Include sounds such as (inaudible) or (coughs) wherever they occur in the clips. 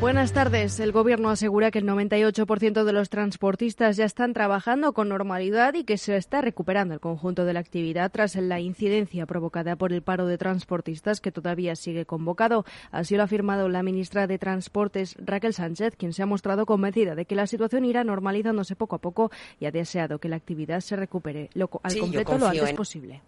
Buenas tardes. El Gobierno asegura que el 98% de los transportistas ya están trabajando con normalidad y que se está recuperando el conjunto de la actividad tras la incidencia provocada por el paro de transportistas que todavía sigue convocado. Así lo ha afirmado la ministra de Transportes, Raquel Sánchez, quien se ha mostrado convencida de que la situación irá normalizándose poco a poco y ha deseado que la actividad se recupere al completo lo antes posible.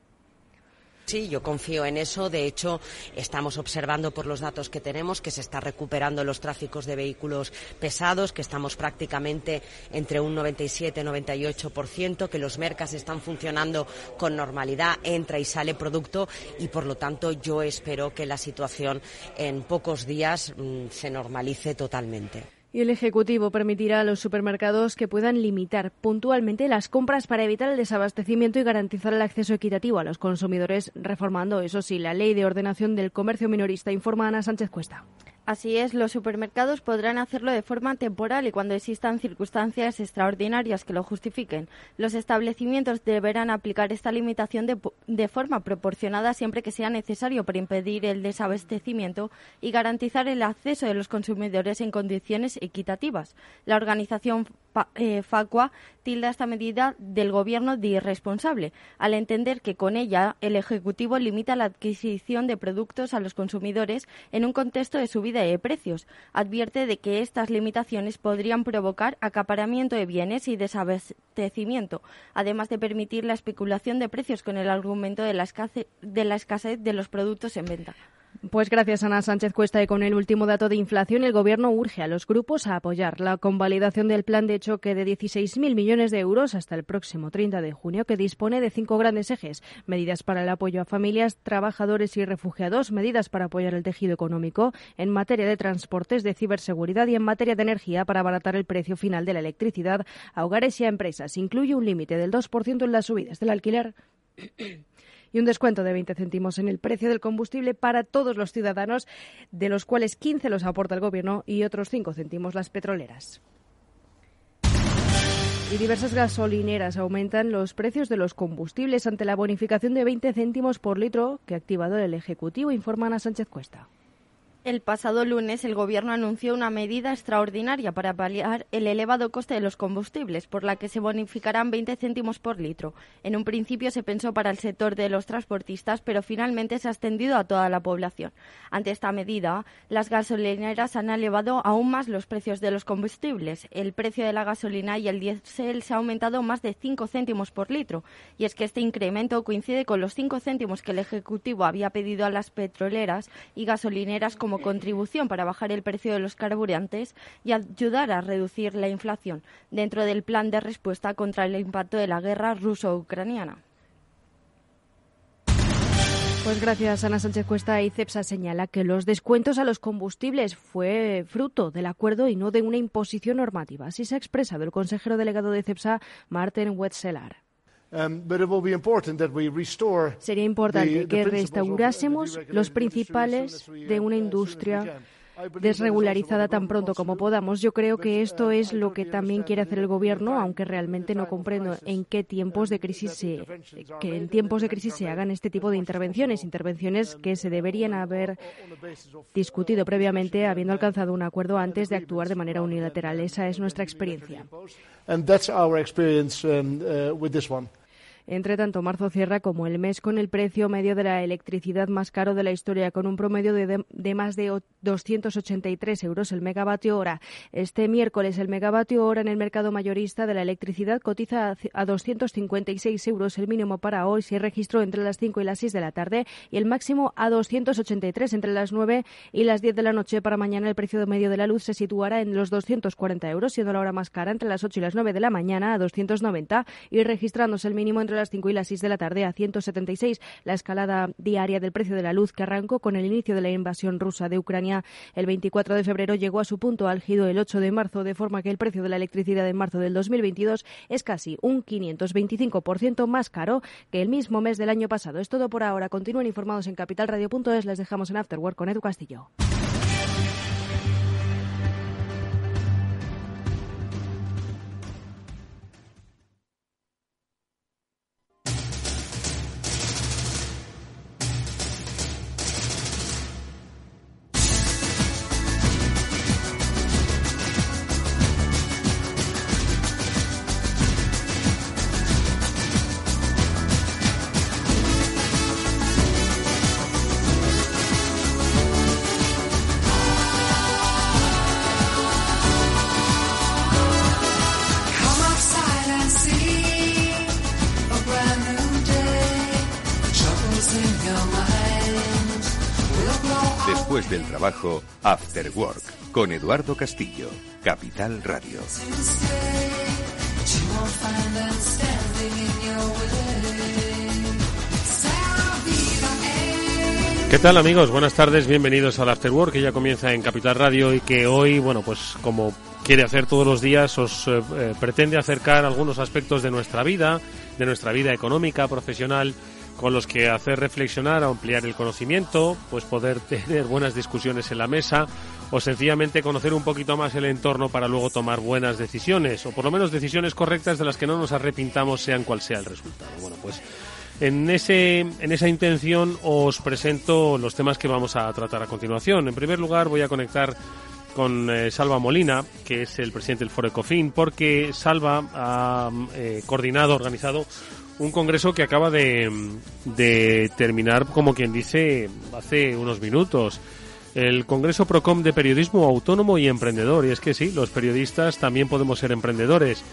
Sí, yo confío en eso. De hecho, estamos observando por los datos que tenemos que se está recuperando los tráficos de vehículos pesados, que estamos prácticamente entre un 97-98%, que los mercas están funcionando con normalidad, entra y sale producto y, por lo tanto, yo espero que la situación en pocos días mm, se normalice totalmente. Y el Ejecutivo permitirá a los supermercados que puedan limitar puntualmente las compras para evitar el desabastecimiento y garantizar el acceso equitativo a los consumidores, reformando, eso sí, la ley de ordenación del comercio minorista, informa Ana Sánchez Cuesta. Así es, los supermercados podrán hacerlo de forma temporal y cuando existan circunstancias extraordinarias que lo justifiquen. Los establecimientos deberán aplicar esta limitación de, forma proporcionada siempre que sea necesario para impedir el desabastecimiento y garantizar el acceso de los consumidores en condiciones equitativas. La organización eh, Facua tilda esta medida del Gobierno de irresponsable, al entender que con ella el Ejecutivo limita la adquisición de productos a los consumidores en un contexto de subida de precios. Advierte de que estas limitaciones podrían provocar acaparamiento de bienes y desabastecimiento, además de permitir la especulación de precios con el argumento de la, de la escasez de los productos en venta. Pues gracias, Ana Sánchez Cuesta. Y con el último dato de inflación, el Gobierno urge a los grupos a apoyar la convalidación del plan de choque de 16.000 millones de euros hasta el próximo 30 de junio, que dispone de cinco grandes ejes. Medidas para el apoyo a familias, trabajadores y refugiados, medidas para apoyar el tejido económico, en materia de transportes, de ciberseguridad y en materia de energía para abaratar el precio final de la electricidad a hogares y a empresas. Incluye un límite del 2% en las subidas del alquiler (coughs) y un descuento de 20 céntimos en el precio del combustible para todos los ciudadanos, de los cuales 15 los aporta el Gobierno y otros 5 céntimos las petroleras. Y diversas gasolineras aumentan los precios de los combustibles ante la bonificación de 20 céntimos por litro que ha activado el Ejecutivo, informa Ana Sánchez Cuesta. El pasado lunes el Gobierno anunció una medida extraordinaria para paliar el elevado coste de los combustibles, por la que se bonificarán 20 céntimos por litro. En un principio se pensó para el sector de los transportistas, pero finalmente se ha extendido a toda la población. Ante esta medida, las gasolineras han elevado aún más los precios de los combustibles. El precio de la gasolina y el diésel se ha aumentado más de 5 céntimos por litro. Y es que este incremento coincide con los 5 céntimos que el Ejecutivo había pedido a las petroleras y gasolineras como contribución para bajar el precio de los carburantes y ayudar a reducir la inflación dentro del plan de respuesta contra el impacto de la guerra ruso-ucraniana. Pues gracias, Ana Sánchez Cuesta. Y CEPSA señala que los descuentos a los combustibles fue fruto del acuerdo y no de una imposición normativa. Así se ha expresado el consejero delegado de CEPSA, Martin Wetzelar. Um, Sería importante que restaurásemos los principales de una industria desregularizada tan pronto como podamos. Yo creo que esto es lo que también quiere hacer el gobierno, aunque realmente no comprendo en qué tiempos de crisis se, que en tiempos de crisis se hagan este tipo de intervenciones, intervenciones que se deberían haber discutido previamente, habiendo alcanzado un acuerdo antes de actuar de manera unilateral. Esa es nuestra experiencia. Entre tanto, marzo cierra como el mes con el precio medio de la electricidad más caro de la historia, con un promedio de, más de 283 euros el megavatio hora. Este miércoles el megavatio hora en el mercado mayorista de la electricidad cotiza a 256 euros. El mínimo para hoy se registró entre las 5 y las 6 de la tarde y el máximo a 283 entre las 9 y las 10 de la noche. Para mañana el precio medio de la luz se situará en los 240 euros, siendo la hora más cara entre las 8 y las 9 de la mañana a 290 y registrándose el mínimo entre las 5 y las 6 de la tarde a 176. La escalada diaria del precio de la luz que arrancó con el inicio de la invasión rusa de Ucrania el 24 de febrero llegó a su punto álgido el 8 de marzo, de forma que el precio de la electricidad en marzo del 2022 es casi un 525% más caro que el mismo mes del año pasado. Es todo por ahora. Continúen informados en capitalradio.es. Les dejamos en Afterwork con Edu Castillo. Después del trabajo, After Work, con Eduardo Castillo, Capital Radio. ¿Qué tal amigos? Buenas tardes, bienvenidos al After Work que ya comienza en Capital Radio y que hoy, bueno, pues como quiere hacer todos los días, os eh, eh, pretende acercar algunos aspectos de nuestra vida, de nuestra vida económica, profesional, con los que hacer reflexionar, ampliar el conocimiento, pues poder (laughs) tener buenas discusiones en la mesa o sencillamente conocer un poquito más el entorno para luego tomar buenas decisiones o por lo menos decisiones correctas de las que no nos arrepintamos sean cual sea el resultado. Bueno, pues en, ese, en esa intención os presento los temas que vamos a tratar a continuación. En primer lugar voy a conectar con eh, Salva Molina, que es el presidente del Foro Ecofin, porque Salva ha eh, coordinado, organizado un congreso que acaba de, de terminar, como quien dice, hace unos minutos. El Congreso Procom de Periodismo Autónomo y Emprendedor. Y es que sí, los periodistas también podemos ser emprendedores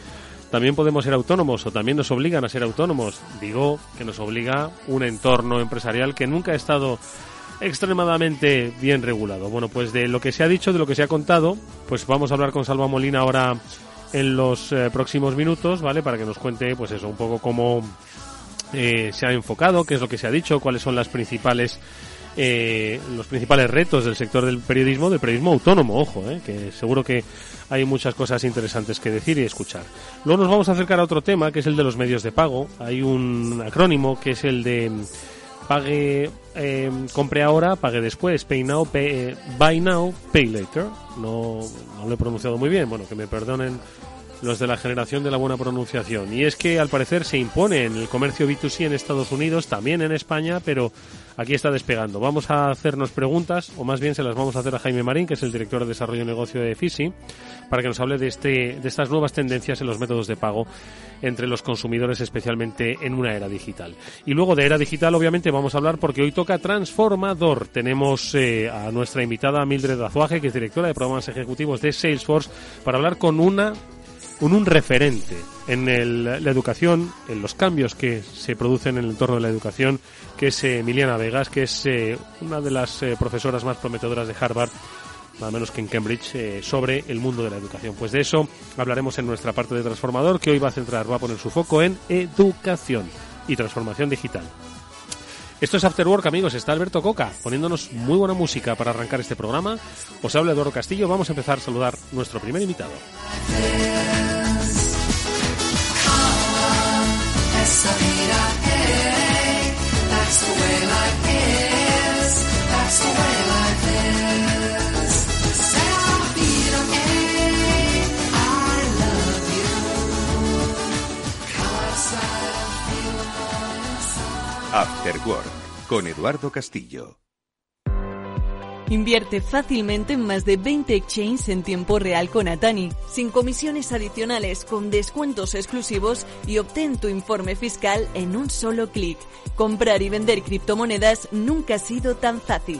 también podemos ser autónomos o también nos obligan a ser autónomos. Digo que nos obliga un entorno empresarial que nunca ha estado extremadamente bien regulado. Bueno, pues de lo que se ha dicho, de lo que se ha contado, pues vamos a hablar con Salva Molina ahora en los eh, próximos minutos, ¿vale? Para que nos cuente, pues eso, un poco cómo eh, se ha enfocado, qué es lo que se ha dicho, cuáles son las principales eh, los principales retos del sector del periodismo, del periodismo autónomo, ojo, eh, que seguro que hay muchas cosas interesantes que decir y escuchar. Luego nos vamos a acercar a otro tema, que es el de los medios de pago. Hay un acrónimo que es el de pague, eh, compre ahora, pague después, pay now, pay, eh, buy now, pay later. No, no lo he pronunciado muy bien, bueno, que me perdonen los de la generación de la buena pronunciación. Y es que al parecer se impone en el comercio B2C en Estados Unidos, también en España, pero aquí está despegando. Vamos a hacernos preguntas, o más bien se las vamos a hacer a Jaime Marín, que es el director de desarrollo y negocio de FISI, para que nos hable de, este, de estas nuevas tendencias en los métodos de pago entre los consumidores, especialmente en una era digital. Y luego de era digital, obviamente, vamos a hablar porque hoy toca Transformador. Tenemos eh, a nuestra invitada Mildred Azuaje, que es directora de programas ejecutivos de Salesforce, para hablar con una un, un referente en el, la educación, en los cambios que se producen en el entorno de la educación, que es eh, Emiliana Vegas, que es eh, una de las eh, profesoras más prometedoras de Harvard, nada menos que en Cambridge, sobre el mundo de la educación. Pues de eso hablaremos en nuestra parte de Transformador, que hoy va a centrar, va a poner su foco en educación y transformación digital. Esto es After Work, amigos. Está Alberto Coca poniéndonos muy buena música para arrancar este programa. Os habla Eduardo Castillo. Vamos a empezar a saludar nuestro primer invitado. After Work con Eduardo Castillo. Invierte fácilmente en más de 20 exchanges en tiempo real con Atani, sin comisiones adicionales, con descuentos exclusivos y obtén tu informe fiscal en un solo clic. Comprar y vender criptomonedas nunca ha sido tan fácil.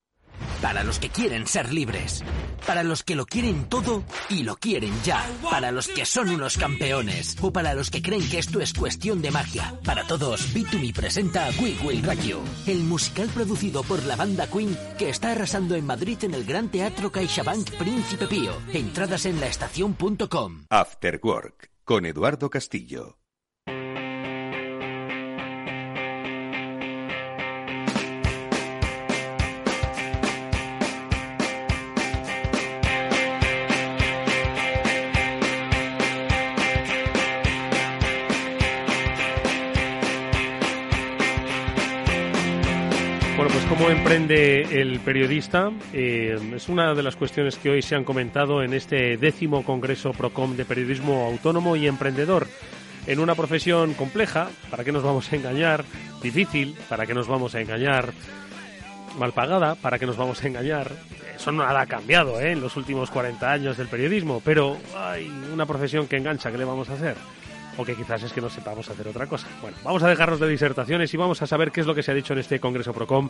Para los que quieren ser libres. Para los que lo quieren todo y lo quieren ya. Para los que son unos campeones. O para los que creen que esto es cuestión de magia. Para todos, B2Me presenta We Will Rock el musical producido por la banda Queen que está arrasando en Madrid en el Gran Teatro CaixaBank Príncipe Pío. Entradas en laestacion.com. After Work con Eduardo Castillo. Cómo emprende el periodista eh, es una de las cuestiones que hoy se han comentado en este décimo Congreso Procom de Periodismo Autónomo y Emprendedor. En una profesión compleja, ¿para qué nos vamos a engañar? Difícil, ¿para qué nos vamos a engañar? mal pagada, para que nos vamos a engañar. Eso nada ha cambiado ¿eh? en los últimos 40 años del periodismo, pero hay una profesión que engancha, ¿qué le vamos a hacer? O que quizás es que no sepamos hacer otra cosa. Bueno, vamos a dejarnos de disertaciones y vamos a saber qué es lo que se ha dicho en este Congreso Procom,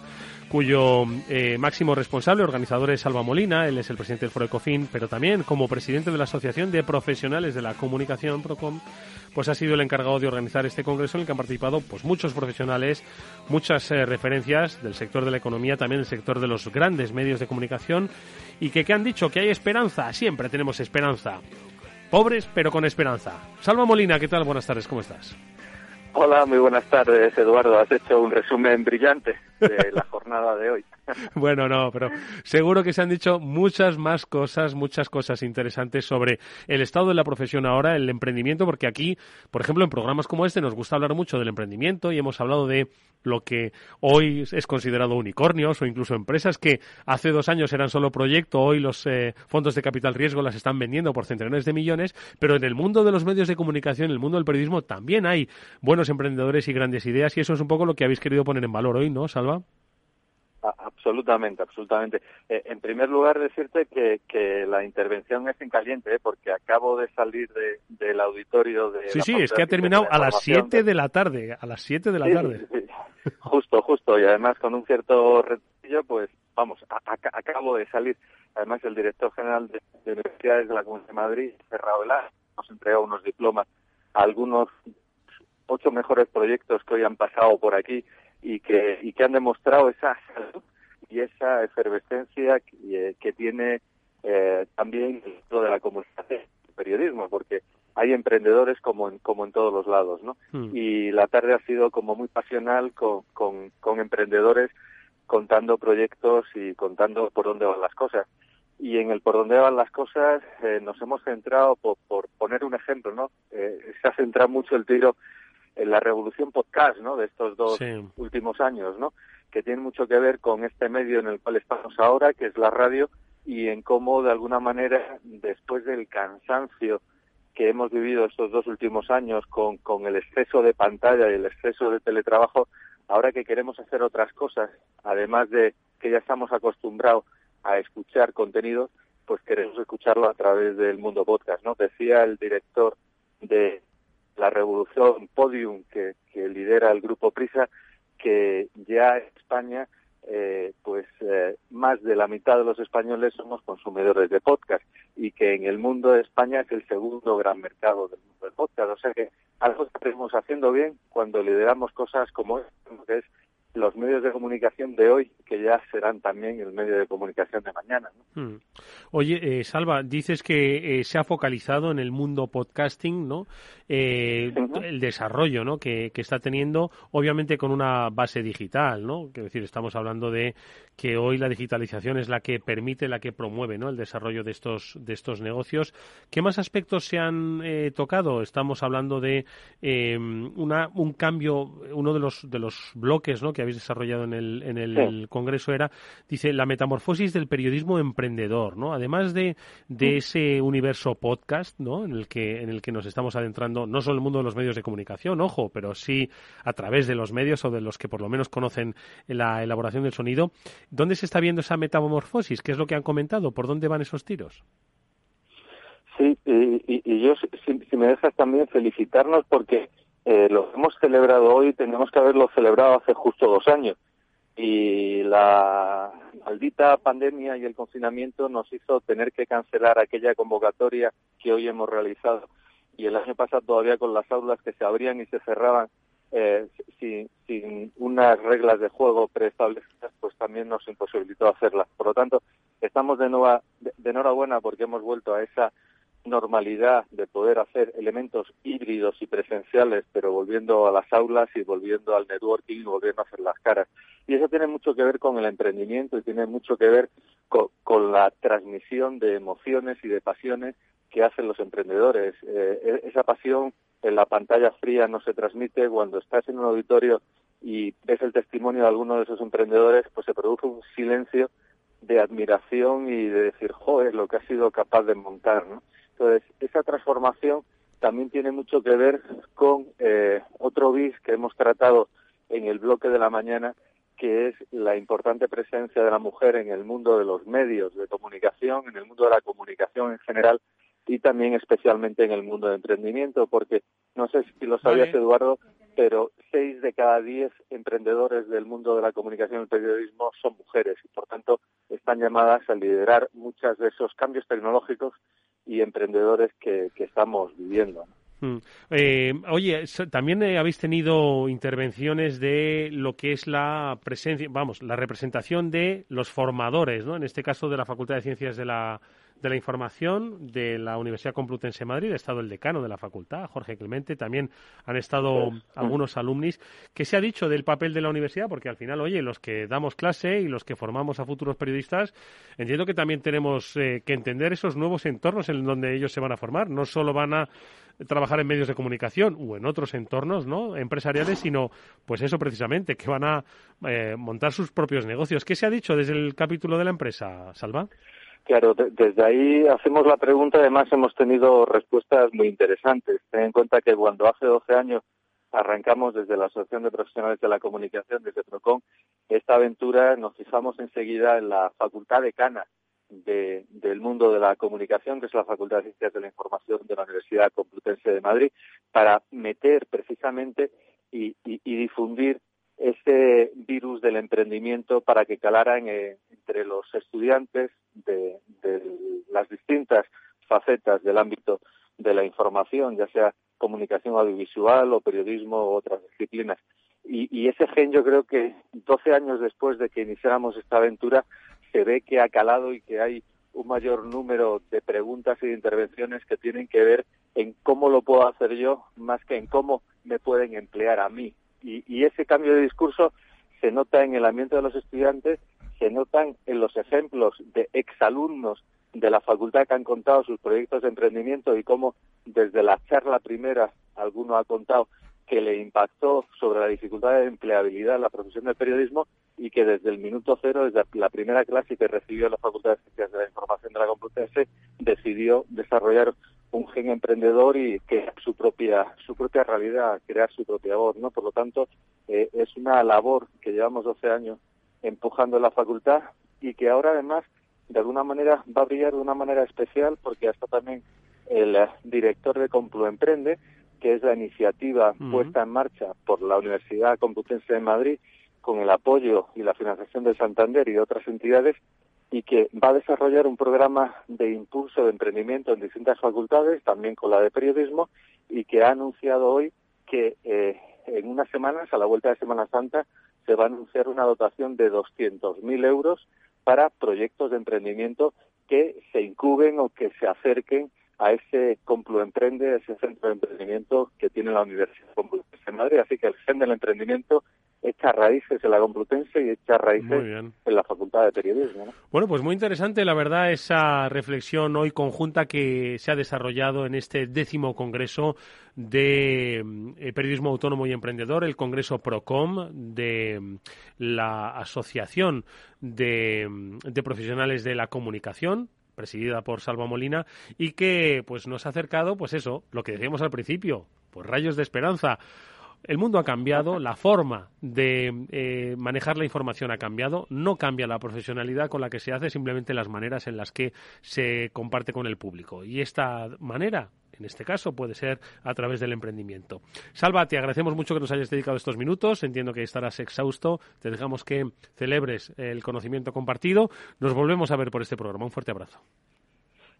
cuyo eh, máximo responsable, organizador es Salva Molina, él es el presidente del Foro Ecofin, pero también como presidente de la Asociación de Profesionales de la Comunicación Procom, pues ha sido el encargado de organizar este congreso en el que han participado pues muchos profesionales, muchas eh, referencias del sector de la economía, también del sector de los grandes medios de comunicación y que, que han dicho que hay esperanza, siempre tenemos esperanza. Pobres, pero con esperanza. Salva Molina, ¿qué tal? Buenas tardes, ¿cómo estás? Hola, muy buenas tardes, Eduardo. Has hecho un resumen brillante de la jornada de hoy. (laughs) Bueno, no, pero seguro que se han dicho muchas más cosas, muchas cosas interesantes sobre el estado de la profesión ahora, el emprendimiento, porque aquí, por ejemplo, en programas como este nos gusta hablar mucho del emprendimiento y hemos hablado de lo que hoy es considerado unicornios o incluso empresas que hace dos años eran solo proyecto, hoy los eh, fondos de capital riesgo las están vendiendo por centenares de millones, pero en el mundo de los medios de comunicación, en el mundo del periodismo, también hay buenos emprendedores y grandes ideas y eso es un poco lo que habéis querido poner en valor hoy, ¿no, Salva? Absolutamente, absolutamente. Eh, en primer lugar, decirte que, que, la intervención es en caliente, ¿eh? porque acabo de salir del auditorio de... Sí, sí, es que ha terminado a las 7 de la tarde, a las 7 de la tarde. Justo, justo, y además con un cierto retillo, pues vamos, acabo de salir. Además, el director general de, Universidades de la Comunidad de Madrid, cerrado el nos entregó unos diplomas a algunos ocho mejores proyectos que hoy han pasado por aquí y que, y que han demostrado esa salud y esa efervescencia que, eh, tiene eh, también dentro de la comunicación, el periodismo, porque hay emprendedores como en, como en todos los lados, ¿no? Hmm. Y la tarde ha sido como muy pasional con, con, con emprendedores contando proyectos y contando por dónde van las cosas. Y en el por dónde van las cosas eh, nos hemos centrado, por, por, poner un ejemplo, ¿no? Eh, se ha centrado mucho el tiro la revolución podcast, ¿no? De estos dos últimos años, ¿no? Que tiene mucho que ver con este medio en el cual estamos ahora, que es la radio, y en cómo, de alguna manera, después del cansancio que hemos vivido estos dos últimos años con, con el exceso de pantalla y el exceso de teletrabajo, ahora que queremos hacer otras cosas, además de que ya estamos acostumbrados a escuchar contenido, pues queremos escucharlo a través del mundo podcast, ¿no? Decía el director de la revolución Podium que, lidera el grupo Prisa, que ya en España, eh, pues eh, más de la mitad de los españoles somos consumidores de podcast y que en el mundo de España es el segundo gran mercado del mundo del podcast. O sea que algo estamos haciendo bien cuando lideramos cosas como esto, que es los medios de comunicación de hoy, que ya serán también el medio de comunicación de mañana. Hmm. Oye, eh, Salva, dices que eh, se ha focalizado en el mundo podcasting, ¿no? Eh, el desarrollo, ¿no? Que, que, está teniendo, obviamente con una base digital, ¿no? Es decir, estamos hablando de que hoy la digitalización es la que permite, la que promueve, ¿no? El desarrollo de estos de estos negocios. ¿Qué más aspectos se han tocado? Estamos hablando de una, un cambio, uno de los de los bloques, ¿no? Que habéis desarrollado en el, en el Congreso era, dice, la metamorfosis del periodismo emprendedor, ¿no? Además de, de ese universo podcast, ¿no? En el, que, en el que nos estamos adentrando, no solo en el mundo de los medios de comunicación, ojo, pero sí a través de los medios o de los que por lo menos conocen la elaboración del sonido. ¿Dónde se está viendo esa metamorfosis? ¿Qué es lo que han comentado? ¿Por dónde van esos tiros? Sí, y, yo, si, me dejas también felicitarnos porque eh, lo hemos celebrado hoy, tenemos que haberlo celebrado hace justo dos años. Y la maldita pandemia y el confinamiento nos hizo tener que cancelar aquella convocatoria que hoy hemos realizado. Y el año pasado todavía con las aulas que se abrían y se cerraban eh, sin, sin unas reglas de juego preestablecidas, pues también nos imposibilitó hacerlas. Por lo tanto, estamos de, nueva, de enhorabuena porque hemos vuelto a esa normalidad de poder hacer elementos híbridos y presenciales, pero volviendo a las aulas y volviendo al networking y volviendo a hacer las caras. Y eso tiene mucho que ver con el emprendimiento y tiene mucho que ver con, la transmisión de emociones y de pasiones que hacen los emprendedores. Eh, e, esa pasión en la pantalla fría no se transmite cuando estás en un auditorio y ves el testimonio de alguno de esos emprendedores, pues se produce un silencio de admiración y de decir, joder, lo que ha sido capaz de montar, ¿no? Entonces, esa transformación también tiene mucho que ver con eh, otro bis que hemos tratado en el bloque de la mañana, que es la importante presencia de la mujer en el mundo de los medios de comunicación, en el mundo de la comunicación en general y también especialmente en el mundo de emprendimiento, porque no sé si lo sabías, Eduardo, pero seis de cada diez emprendedores del mundo de la comunicación y el periodismo son mujeres y, por tanto, están llamadas a liderar muchos de esos cambios tecnológicos y emprendedores que, estamos viviendo. Mm. Eh, oye, también eh, habéis tenido intervenciones de lo que es la presencia, vamos, la representación de los formadores, ¿no? En este caso de la Facultad de Ciencias de la de la Información de la Universidad Complutense de Madrid, ha estado el decano de la facultad, Jorge Clemente, también han estado algunos alumnis. ¿Qué se ha dicho del papel de la universidad? Porque al final, oye, los que damos clase y los que formamos a futuros periodistas, entiendo que también tenemos eh, que entender esos nuevos entornos en donde ellos se van a formar. No solo van a trabajar en medios de comunicación o en otros entornos no empresariales, sino pues eso precisamente, que van a eh, montar sus propios negocios. ¿Qué se ha dicho desde el capítulo de la empresa, Salva? Claro, desde ahí hacemos la pregunta, además hemos tenido respuestas muy interesantes. Ten en cuenta que cuando hace 12 años arrancamos desde la Asociación de Profesionales de la Comunicación, desde PROCON, esta aventura nos fijamos enseguida en la Facultad Decana de, del mundo de la comunicación, que es la Facultad de Ciencias de la Información de la Universidad Complutense de Madrid, para meter precisamente y difundir ese virus del emprendimiento para que calaran eh, entre los estudiantes de, las distintas facetas del ámbito de la información, ya sea comunicación audiovisual o periodismo u otras disciplinas. Y, ese gen yo creo que 12 años después de que iniciáramos esta aventura se ve que ha calado y que hay un mayor número de preguntas y de intervenciones que tienen que ver en cómo lo puedo hacer yo más que en cómo me pueden emplear a mí y, ese cambio de discurso se nota en el ambiente de los estudiantes, se notan en los ejemplos de exalumnos de la facultad que han contado sus proyectos de emprendimiento y cómo desde la charla primera alguno ha contado que le impactó sobre la dificultad de empleabilidad en la profesión del periodismo y que desde el minuto cero, desde la primera clase que recibió en la Facultad de Ciencias de la Información de la Complutense, decidió desarrollar un gen emprendedor y que su propia su propia realidad, crear su propia voz, ¿no? Por lo tanto, eh, es una labor que llevamos 12 años empujando en la facultad y que ahora además de alguna manera va a brillar de una manera especial porque hasta también el director de Complu Emprende, que es la iniciativa puesta en marcha por la Universidad Complutense de Madrid con el apoyo y la financiación de Santander y de otras entidades y que va a desarrollar un programa de impulso de emprendimiento en distintas facultades, también con la de periodismo, y que ha anunciado hoy que eh, en unas semanas, a la vuelta de Semana Santa, se va a anunciar una dotación de 200.000 euros para proyectos de emprendimiento que se incuben o que se acerquen a ese Complu Emprende, ese centro de emprendimiento que tiene la Universidad Complutense de Madrid. Así que el gen del emprendimiento echa raíces en la Complutense y echa raíces en la Facultad de Periodismo. Bueno, pues muy interesante, la verdad, esa reflexión hoy conjunta que se ha desarrollado en este décimo Congreso de eh, Periodismo Autónomo y Emprendedor, el Congreso PROCOM de mm, la Asociación de, mm, de Profesionales de la Comunicación, presidida por Salva Molina y que pues nos ha acercado pues eso, lo que decíamos al principio, pues rayos de esperanza el mundo ha cambiado, la forma de eh, manejar la información ha cambiado, no cambia la profesionalidad con la que se hace, simplemente las maneras en las que se comparte con el público. Y esta manera, en este caso, puede ser a través del emprendimiento. Salva, te agradecemos mucho que nos hayas dedicado estos minutos. Entiendo que estarás exhausto. Te dejamos que celebres el conocimiento compartido. Nos volvemos a ver por este programa. Un fuerte abrazo.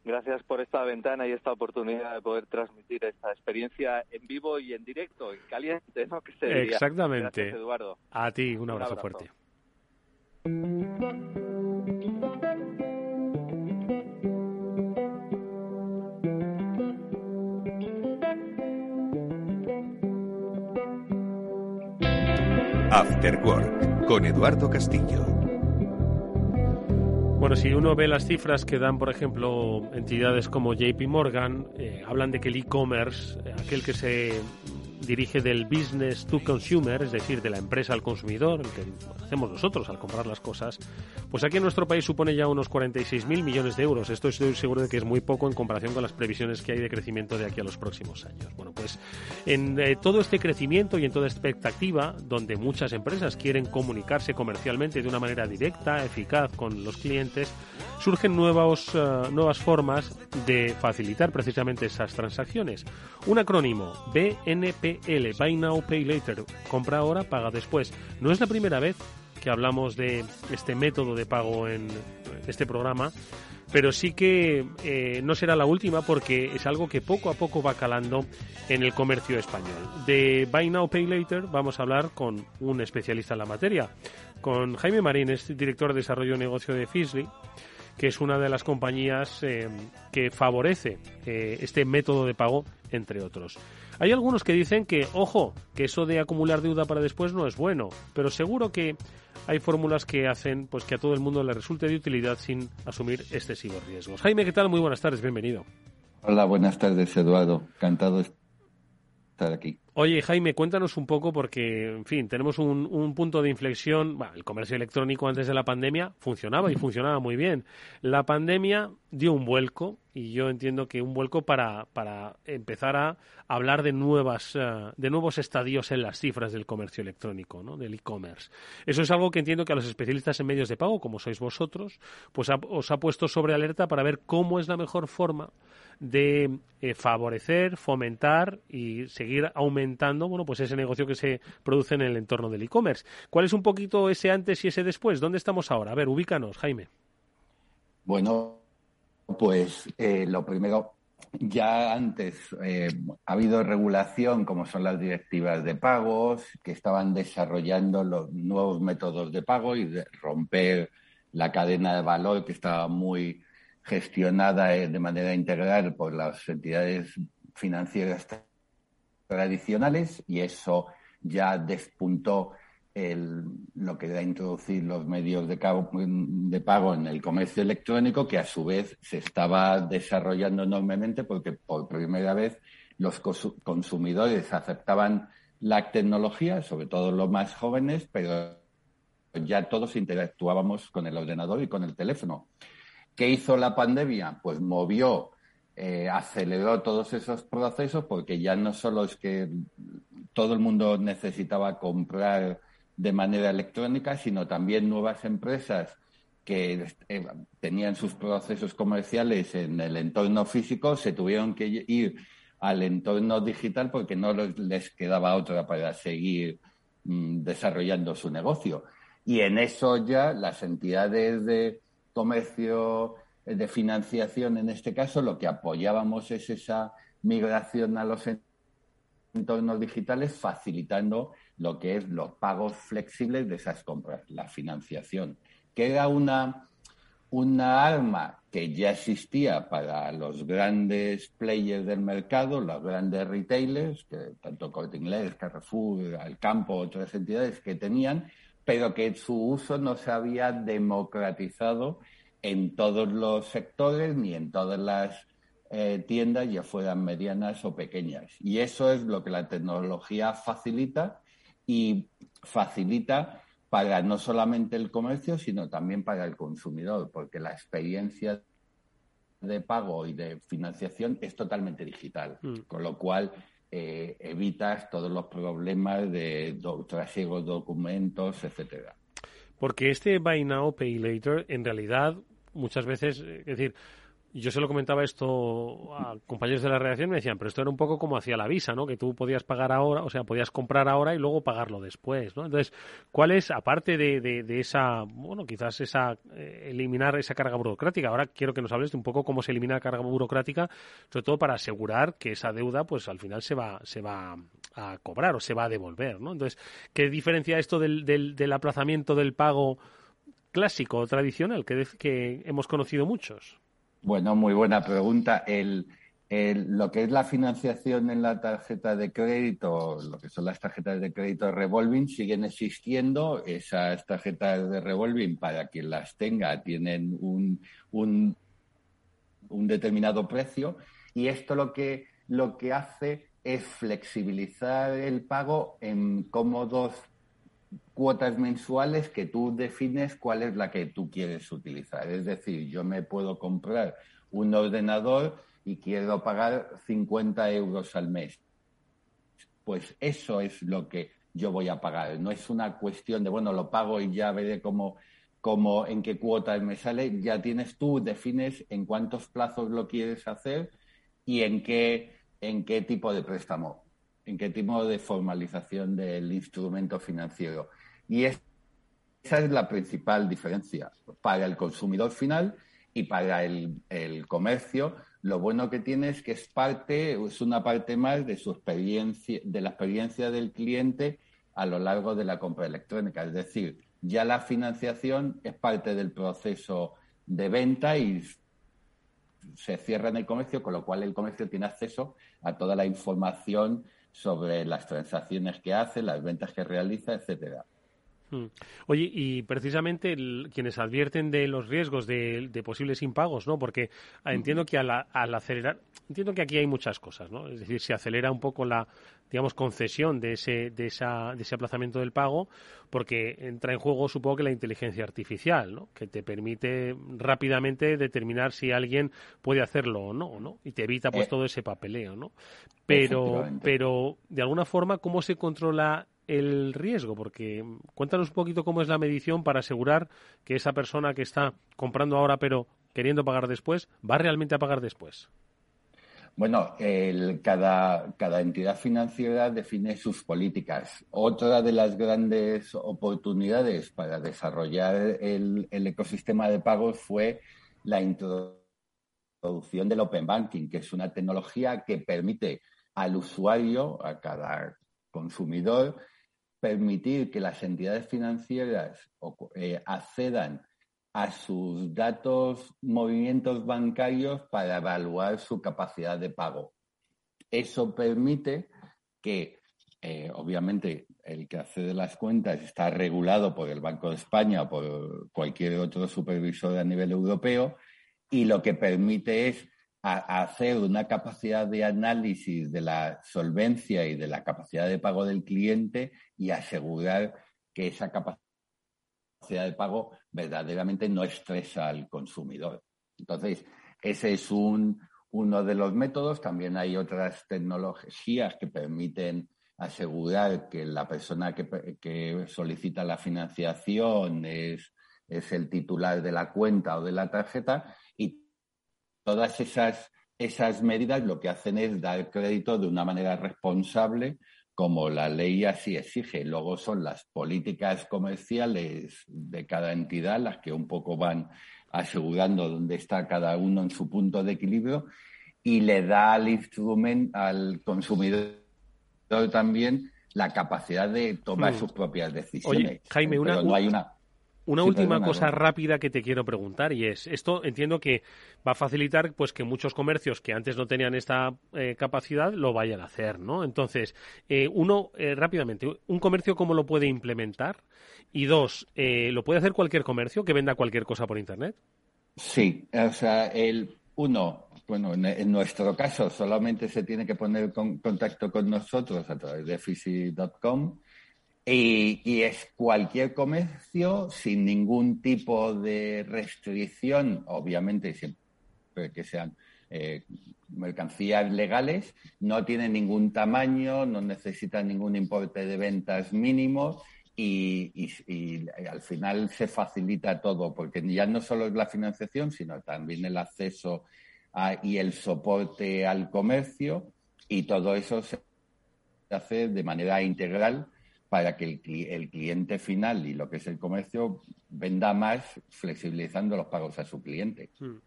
Gracias por esta ventana y esta oportunidad de poder transmitir esta experiencia en vivo y en directo, en caliente, ¿no? (laughs) Que se Exactamente. Gracias, Eduardo. A ti, un abrazo, fuerte. After Work con Eduardo Castillo. Bueno, si uno ve las cifras que dan, por ejemplo, entidades como JP Morgan, eh, hablan de que el e-commerce, eh, aquel que se dirige del business to consumer, es decir, de la empresa al consumidor, el que hacemos nosotros al comprar las cosas, pues aquí en nuestro país supone ya unos 46.000 millones de euros. Esto estoy seguro de que es muy poco en comparación con las previsiones que hay de crecimiento de aquí a los próximos años. Bueno, pues en eh, todo este crecimiento y en toda expectativa, donde muchas empresas quieren comunicarse comercialmente de una manera directa, eficaz con los clientes, surgen nuevos, eh, nuevas formas de facilitar precisamente esas transacciones. Un acrónimo, BNPL, Buy Now, Pay Later, compra ahora, paga después. No es la primera vez que hablamos de este método de pago en este programa, pero sí que eh, no será la última porque es algo que poco a poco va calando en el comercio español. De Buy Now, Pay Later vamos a hablar con un especialista en la materia, con Jaime Marín, es director de desarrollo de negocio de Fisley que es una de las compañías eh, que favorece eh, este método de pago, entre otros. Hay algunos que dicen que, ojo, que eso de acumular deuda para después no es bueno, pero seguro que hay fórmulas que hacen pues que a todo el mundo le resulte de utilidad sin asumir excesivos riesgos. Jaime, ¿qué tal? Muy buenas tardes, bienvenido. Hola, buenas tardes, Eduardo. Encantado Oye, Jaime, cuéntanos un poco porque, en fin, tenemos un, punto de inflexión. el comercio electrónico antes de la pandemia funcionaba y funcionaba muy bien. La pandemia dio un vuelco y yo entiendo que un vuelco para, para empezar a hablar de nuevas eh, de nuevos estadios en las cifras del comercio electrónico, ¿no? del e-commerce. Eso es algo que entiendo que a los especialistas en medios de pago, como sois vosotros, pues os ha puesto sobre alerta para ver cómo es la mejor forma de eh, favorecer, fomentar y seguir aumentando bueno, pues ese negocio que se produce en el entorno del e-commerce. ¿Cuál es un poquito ese antes y ese después? ¿Dónde estamos ahora? A ver, ubícanos, Jaime. Bueno, pues eh, lo primero, ya antes eh, ha habido regulación, como son las directivas de pagos, que estaban desarrollando los nuevos métodos de pago y de romper la cadena de valor que estaba muy gestionada eh, de manera integral por las entidades financieras tradicionales y eso ya despuntó el, lo que era introducir los medios de, de, pago en el comercio electrónico, que a su vez se estaba desarrollando enormemente porque por primera vez los consumidores aceptaban la tecnología, sobre todo los más jóvenes, pero ya todos interactuábamos con el ordenador y con el teléfono. ¿Qué hizo la pandemia? Pues movió, eh, aceleró todos esos procesos porque ya no solo es que todo el mundo necesitaba comprar de manera electrónica, sino también nuevas empresas que eh, tenían sus procesos comerciales en el entorno físico se tuvieron que ir al entorno digital porque no les quedaba otra para seguir mm, desarrollando su negocio. Y en eso ya las entidades de comercio eh, de financiación, en este caso, lo que apoyábamos es esa migración a los entornos digitales, facilitando lo que es los pagos flexibles de esas compras, la financiación, que era una, una arma que ya existía para los grandes players del mercado, los grandes retailers, que tanto Corte Inglés, Carrefour, Alcampo, otras entidades que tenían, pero que su uso no se había democratizado en todos los sectores ni en todas las eh, tiendas, ya fueran medianas o pequeñas. Y eso es lo que la tecnología facilita y facilita para no solamente el comercio, sino también para el consumidor, porque la experiencia de pago y de financiación es totalmente digital, mm. con lo cual eh, evitas todos los problemas de trasiego documentos, etcétera. Porque este Buy Now, Pay Later, en realidad, muchas veces, es decir, yo se lo comentaba esto a compañeros de la redacción me decían, pero esto era un poco como hacía la visa, ¿no? Que tú podías pagar ahora, o sea, podías comprar ahora y luego pagarlo después, ¿no? Entonces, ¿cuál es, aparte de, de, esa, bueno, quizás esa, eh, eliminar esa carga burocrática? Ahora quiero que nos hables de un poco cómo se elimina la carga burocrática, sobre todo para asegurar que esa deuda, pues al final se va, se va a cobrar o se va a devolver, ¿no? Entonces, ¿qué diferencia esto del, del, del aplazamiento del pago clásico o tradicional que, que hemos conocido muchos? Bueno, muy buena pregunta. El, lo que es la financiación en la tarjeta de crédito, lo que son las tarjetas de crédito revolving, siguen existiendo. Esas tarjetas de revolving, para quien las tenga, tienen un, un, un determinado precio. Y esto lo que, lo que hace es flexibilizar el pago en cómodos cuotas mensuales que tú defines cuál es la que tú quieres utilizar. Es decir, yo me puedo comprar un ordenador y quiero pagar 50 euros al mes. Pues eso es lo que yo voy a pagar. No es una cuestión de, bueno, lo pago y ya veré cómo, cómo en qué cuotas me sale. Ya tienes tú, defines en cuántos plazos lo quieres hacer y en qué, en qué tipo de préstamo en qué tipo de formalización del instrumento financiero. Y esa es la principal diferencia para el consumidor final y para el, comercio. Lo bueno que tiene es que es parte, es una parte más de su experiencia, de la experiencia del cliente a lo largo de la compra electrónica. Es decir, ya la financiación es parte del proceso de venta y se cierra en el comercio, con lo cual el comercio tiene acceso a toda la información sobre las transacciones que hace, las ventas que realiza, etcétera. Hmm. Oye, y precisamente quienes advierten de los riesgos de, posibles impagos, ¿no? Porque ah, entiendo que al, acelerar, entiendo que aquí hay muchas cosas, ¿no? Es decir, se acelera un poco la, digamos, concesión de ese, de esa, de ese aplazamiento del pago, porque entra en juego, supongo que la inteligencia artificial, ¿no? Que te permite rápidamente determinar si alguien puede hacerlo o no, ¿no? Y te evita, pues, eh. todo ese papeleo, ¿no? Pero, pero, de alguna forma, ¿cómo se controla el riesgo? Porque cuéntanos un poquito cómo es la medición para asegurar que esa persona que está comprando ahora pero queriendo pagar después, va realmente a pagar después. Bueno, cada, entidad financiera define sus políticas. Otra de las grandes oportunidades para desarrollar el, el ecosistema de pagos fue la introducción del Open Banking, que es una tecnología que permite al usuario, a cada consumidor, permitir que las entidades financieras eh, accedan a sus datos, movimientos bancarios para evaluar su capacidad de pago. Eso permite que, eh, obviamente, el que accede a las cuentas está regulado por el Banco de España o por cualquier otro supervisor a nivel europeo y lo que permite es a, hacer una capacidad de análisis de la solvencia y de la capacidad de pago del cliente y asegurar que esa capacidad de pago verdaderamente no estresa al consumidor. Entonces, ese es un, uno de los métodos. También hay otras tecnologías que permiten asegurar que la persona que, que solicita la financiación es, es el titular de la cuenta o de la tarjeta todas esas, esas medidas lo que hacen es dar crédito de una manera responsable como la ley así exige. Luego son las políticas comerciales de cada entidad las que un poco van asegurando dónde está cada uno en su punto de equilibrio y le da al instrumento, al consumidor también la capacidad de tomar hmm. sus propias decisiones. Jaime, una, no hay una una última cosa rápida que te quiero preguntar y es, esto entiendo que va a facilitar pues que muchos comercios que antes no tenían esta eh, capacidad lo vayan a hacer, ¿no? Entonces, eh, uno, eh, rápidamente, ¿un comercio cómo lo puede implementar? Y dos, ¿lo puede hacer cualquier comercio que venda cualquier cosa por Internet? Sí, o sea, el uno, bueno, en, nuestro caso solamente se tiene que poner en contacto con nosotros a través de fisi.com y, es cualquier comercio sin ningún tipo de restricción, obviamente siempre que sean eh, mercancías legales, no tiene ningún tamaño, no necesita ningún importe de ventas mínimo y, al final se facilita todo, porque ya no solo es la financiación, sino también el acceso y el soporte al comercio y todo eso se hace de manera integral para que el, cliente final y lo que es el comercio venda más flexibilizando los pagos a su cliente. Hmm.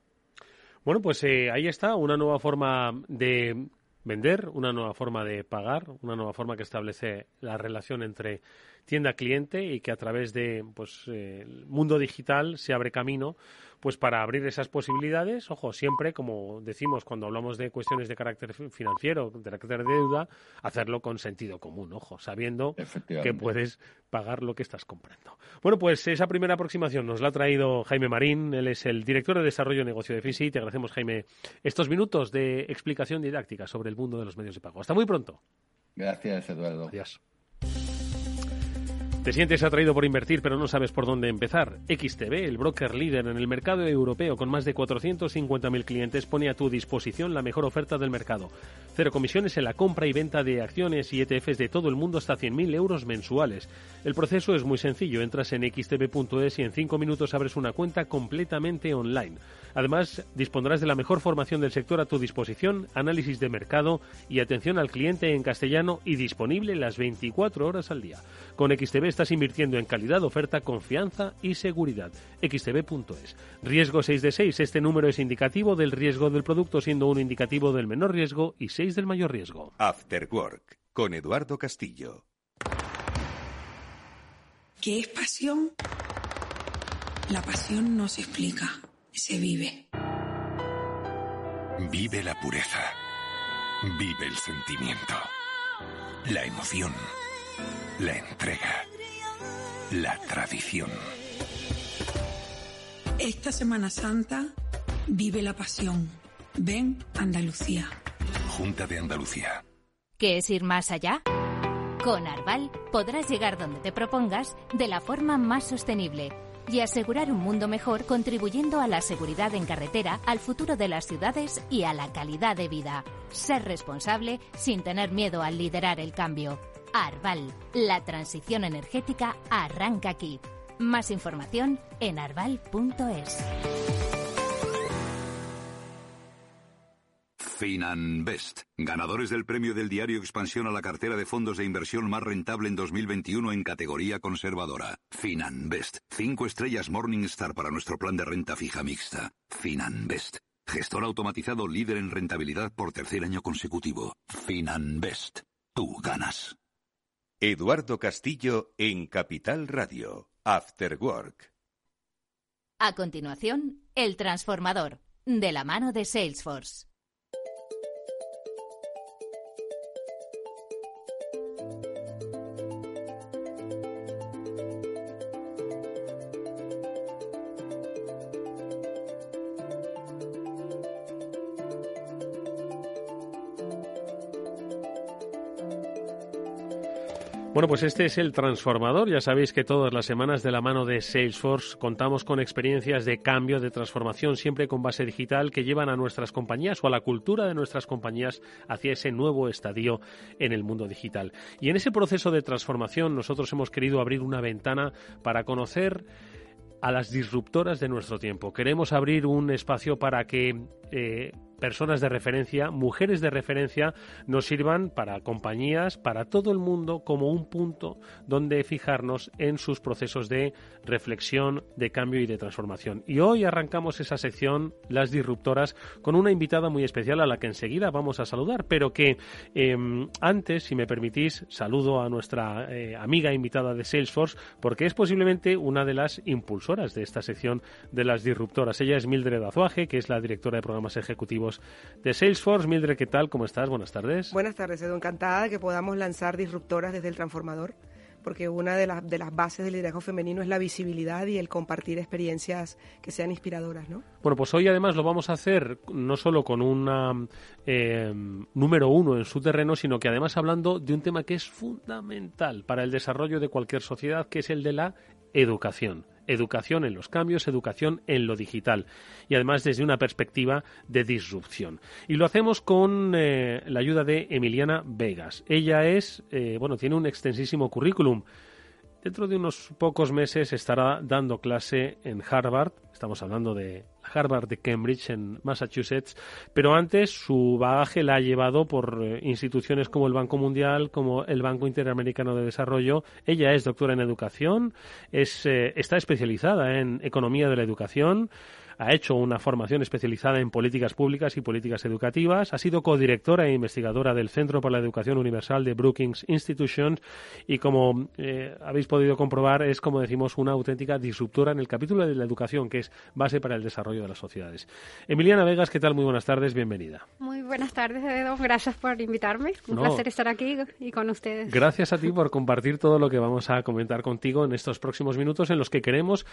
Bueno, pues eh, ahí está, una nueva forma de vender, una nueva forma de pagar, una nueva forma que establece la relación entre tienda-cliente y que a través de pues, eh, el mundo digital se abre camino pues para abrir esas posibilidades, ojo, siempre, como decimos cuando hablamos de cuestiones de carácter financiero, de carácter de deuda, hacerlo con sentido común, ojo, sabiendo que puedes pagar lo que estás comprando. Bueno, pues esa primera aproximación nos la ha traído Jaime Marín, él es el director de desarrollo de negocio de FISI. Te agradecemos, Jaime, estos minutos de explicación didáctica sobre el mundo de los medios de pago. Hasta muy pronto. Gracias, Eduardo. Adiós. Te sientes atraído por invertir pero no sabes por dónde empezar. XTB, el broker líder en el mercado europeo con más de 450.000 clientes, pone a tu disposición la mejor oferta del mercado. Cero comisiones en la compra y venta de acciones y ETFs de todo el mundo hasta 100.000 euros mensuales. El proceso es muy sencillo. Entras en xtb.es y en 5 minutos abres una cuenta completamente online. Además, dispondrás de la mejor formación del sector a tu disposición, análisis de mercado y atención al cliente en castellano y disponible las 24 horas al día. Con XTB estás invirtiendo en calidad, oferta, confianza y seguridad. xtb.es. Riesgo 6 de 6. Este número es indicativo del riesgo del producto, siendo uno indicativo del menor riesgo y 6 del mayor riesgo. After Work, con Eduardo Castillo. ¿Qué es pasión? La pasión no se explica, se vive. Vive la pureza. Vive el sentimiento. La emoción. La entrega. La tradición. Esta Semana Santa vive la pasión. Ven Andalucía. Junta de Andalucía. ¿Qué es ir más allá? Con Arval podrás llegar donde te propongas de la forma más sostenible y asegurar un mundo mejor contribuyendo a la seguridad en carretera, al futuro de las ciudades y a la calidad de vida. Ser responsable sin tener miedo al liderar el cambio. Arval, la transición energética arranca aquí. Más información en arval.es. Finanbest, ganadores del premio del diario Expansión a la cartera de fondos de inversión más rentable en 2021 en categoría conservadora. Finanbest, cinco estrellas Morningstar para nuestro plan de renta fija mixta. Finanbest, gestor automatizado líder en rentabilidad por tercer año consecutivo. Finanbest, tú ganas. Eduardo Castillo en Capital Radio, After Work. A continuación, El Transformador, de la mano de Salesforce. Bueno, pues este es el transformador. Ya sabéis que todas las semanas de la mano de Salesforce contamos con experiencias de cambio, de transformación, siempre con base digital, que llevan a nuestras compañías o a la cultura de nuestras compañías hacia ese nuevo estadio en el mundo digital. Y en ese proceso de transformación nosotros hemos querido abrir una ventana para conocer a las disruptoras de nuestro tiempo. Queremos abrir un espacio para que eh, personas de referencia, mujeres de referencia, nos sirvan para compañías, para todo el mundo, como un punto donde fijarnos en sus procesos de reflexión, de cambio y de transformación. Y hoy arrancamos esa sección, las disruptoras, con una invitada muy especial a la que enseguida vamos a saludar, pero que em, antes, si me permitís, saludo a nuestra eh, amiga invitada de Salesforce, porque es posiblemente una de las impulsoras de esta sección de las disruptoras. Ella es Mildred Azuaje, que es la directora de programas ejecutivos de Salesforce. Mildred, ¿qué tal? ¿Cómo estás? Buenas tardes. Buenas tardes, Edu. Encantada de que podamos lanzar disruptoras desde el transformador, porque una de, las de las bases del liderazgo femenino es la visibilidad y el compartir experiencias que sean inspiradoras, ¿no? Bueno, pues hoy además lo vamos a hacer no solo con una eh, número uno en su terreno, sino que además hablando de un tema que es fundamental para el desarrollo de cualquier sociedad, que es el de la educación educación en los cambios, educación en lo digital y además desde una perspectiva de disrupción. Y lo hacemos con eh, la ayuda de Emiliana Vegas. Ella es, eh, bueno, tiene un extensísimo currículum. Dentro de unos pocos meses estará dando clase en Harvard. Estamos hablando de Harvard de Cambridge en Massachusetts, pero antes su bagaje la ha llevado por eh, instituciones como el Banco Mundial, como el Banco Interamericano de Desarrollo. Ella es doctora en educación, es, eh, está especializada en economía de la educación ha hecho una formación especializada en políticas públicas y políticas educativas, ha sido codirectora e investigadora del Centro para la Educación Universal de Brookings Institution y como eh, habéis podido comprobar es, como decimos, una auténtica disruptora en el capítulo de la educación, que es base para el desarrollo de las sociedades. Emiliana Vegas, ¿qué tal? Muy buenas tardes, bienvenida. Muy buenas tardes, Edo. Gracias por invitarme. Un placer estar aquí y con ustedes. Gracias a ti por compartir todo lo que vamos a comentar contigo en estos próximos minutos en los que queremos,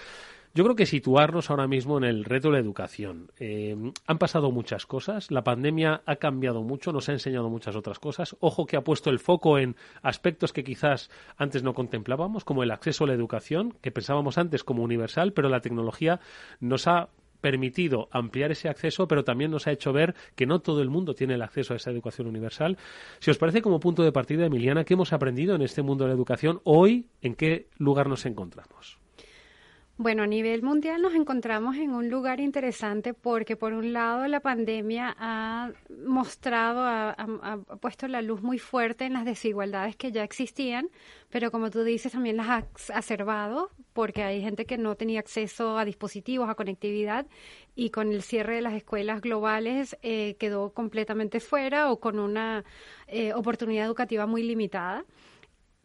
yo creo que situarnos ahora mismo en el reto de la educación. Eh, han pasado muchas cosas, la pandemia ha cambiado mucho, nos ha enseñado muchas otras cosas. Ojo que ha puesto el foco en aspectos que quizás antes no contemplábamos, como el acceso a la educación, que pensábamos antes como universal, pero la tecnología nos ha permitido ampliar ese acceso, pero también nos ha hecho ver que no todo el mundo tiene el acceso a esa educación universal. Si os parece como punto de partida, Emiliana, ¿qué hemos aprendido en este mundo de la educación hoy? ¿En qué lugar nos encontramos? Bueno, a nivel mundial nos encontramos en un lugar interesante porque por un lado la pandemia ha mostrado, ha, puesto la luz muy fuerte en las desigualdades que ya existían, pero como tú dices también las ha exacerbado porque hay gente que no tenía acceso a dispositivos, a conectividad y con el cierre de las escuelas globales eh, quedó completamente fuera o con una eh, oportunidad educativa muy limitada.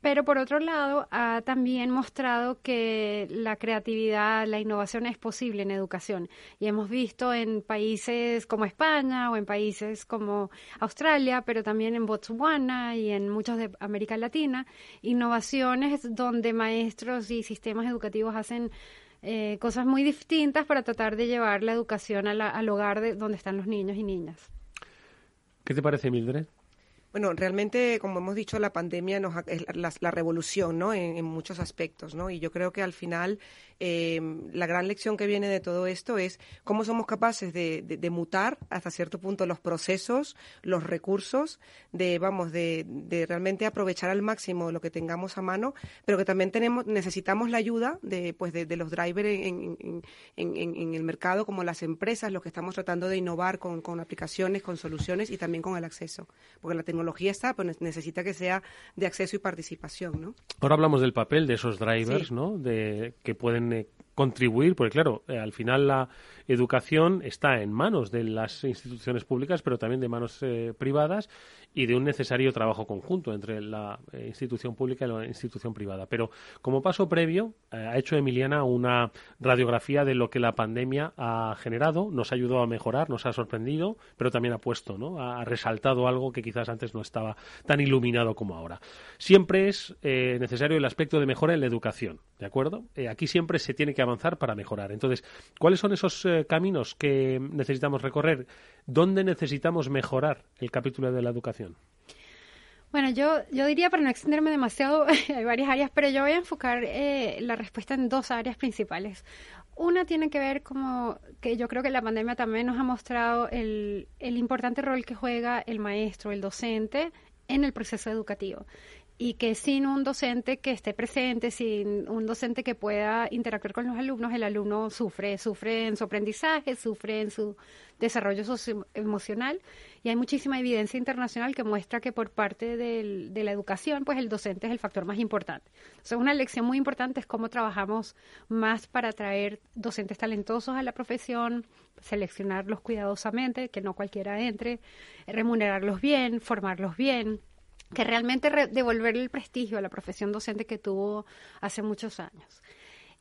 Pero por otro lado, ha también mostrado que la creatividad, la innovación es posible en educación. Y hemos visto en países como España o en países como Australia, pero también en Botswana y en muchos de América Latina, innovaciones donde maestros y sistemas educativos hacen eh, cosas muy distintas para tratar de llevar la educación al hogar de donde están los niños y niñas. ¿Qué te parece, Mildred? Bueno, realmente, como hemos dicho, la pandemia nos es la, revolución, ¿no? En, muchos aspectos, ¿no? Y yo creo que al final eh, la gran lección que viene de todo esto es cómo somos capaces de, de, mutar hasta cierto punto los procesos, los recursos, de vamos, de, de, realmente aprovechar al máximo lo que tengamos a mano, pero que también tenemos necesitamos la ayuda de pues de, los drivers en, en, en, en, el mercado, como las empresas, los que estamos tratando de innovar con, con aplicaciones, con soluciones y también con el acceso, porque la tecnología está, pues necesita que sea de acceso y participación, ¿no? Ahora hablamos del papel de esos drivers, ¿no? De que pueden eh, contribuir, porque claro, eh, al final la educación está en manos de las instituciones públicas, pero también de manos eh, privadas y de un necesario trabajo conjunto entre la eh, institución pública y la institución privada. Pero como paso previo, ha hecho Emiliana una radiografía de lo que la pandemia ha generado, nos ha ayudado a mejorar, nos ha sorprendido, pero también ha puesto, ¿no? Ha, resaltado algo que quizás antes no estaba tan iluminado como ahora. Siempre es necesario el aspecto de mejora en la educación, ¿de acuerdo? aquí siempre se tiene que avanzar para mejorar. Entonces, ¿cuáles son esos eh, caminos que necesitamos recorrer? ¿Dónde necesitamos mejorar el capítulo de la educación? Bueno, yo, yo diría, para no extenderme demasiado, (laughs) hay varias áreas, pero yo voy a enfocar eh, la respuesta en dos áreas principales. Una tiene que ver como que yo creo que la pandemia también nos ha mostrado el, el importante rol que juega el maestro, el docente en el proceso educativo y que sin un docente que esté presente, sin un docente que pueda interactuar con los alumnos, el alumno sufre, sufre en su aprendizaje, sufre en su desarrollo socioemocional y hay muchísima evidencia internacional que muestra que por parte de la educación, pues el docente es el factor más importante. Entonces, una lección muy importante es cómo trabajamos más para atraer docentes talentosos a la profesión, seleccionarlos cuidadosamente, que no cualquiera entre, remunerarlos bien, formarlos bien, que realmente devolverle el prestigio a la profesión docente que tuvo hace muchos años.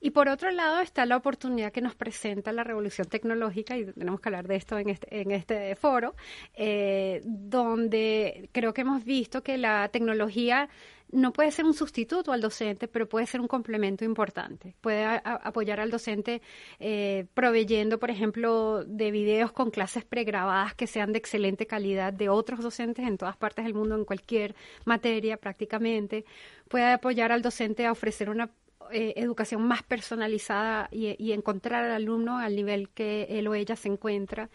Y por otro lado está la oportunidad que nos presenta la revolución tecnológica, y tenemos que hablar de esto en este, este foro, eh, donde creo que hemos visto que la tecnología no puede ser un sustituto al docente, pero puede ser un complemento importante. Puede apoyar al docente eh, proveyendo, por ejemplo, de videos con clases pregrabadas que sean de excelente calidad de otros docentes en todas partes del mundo, en cualquier materia prácticamente. Puede apoyar al docente a ofrecer una eh, educación más personalizada y encontrar al alumno al nivel que él o ella se encuentra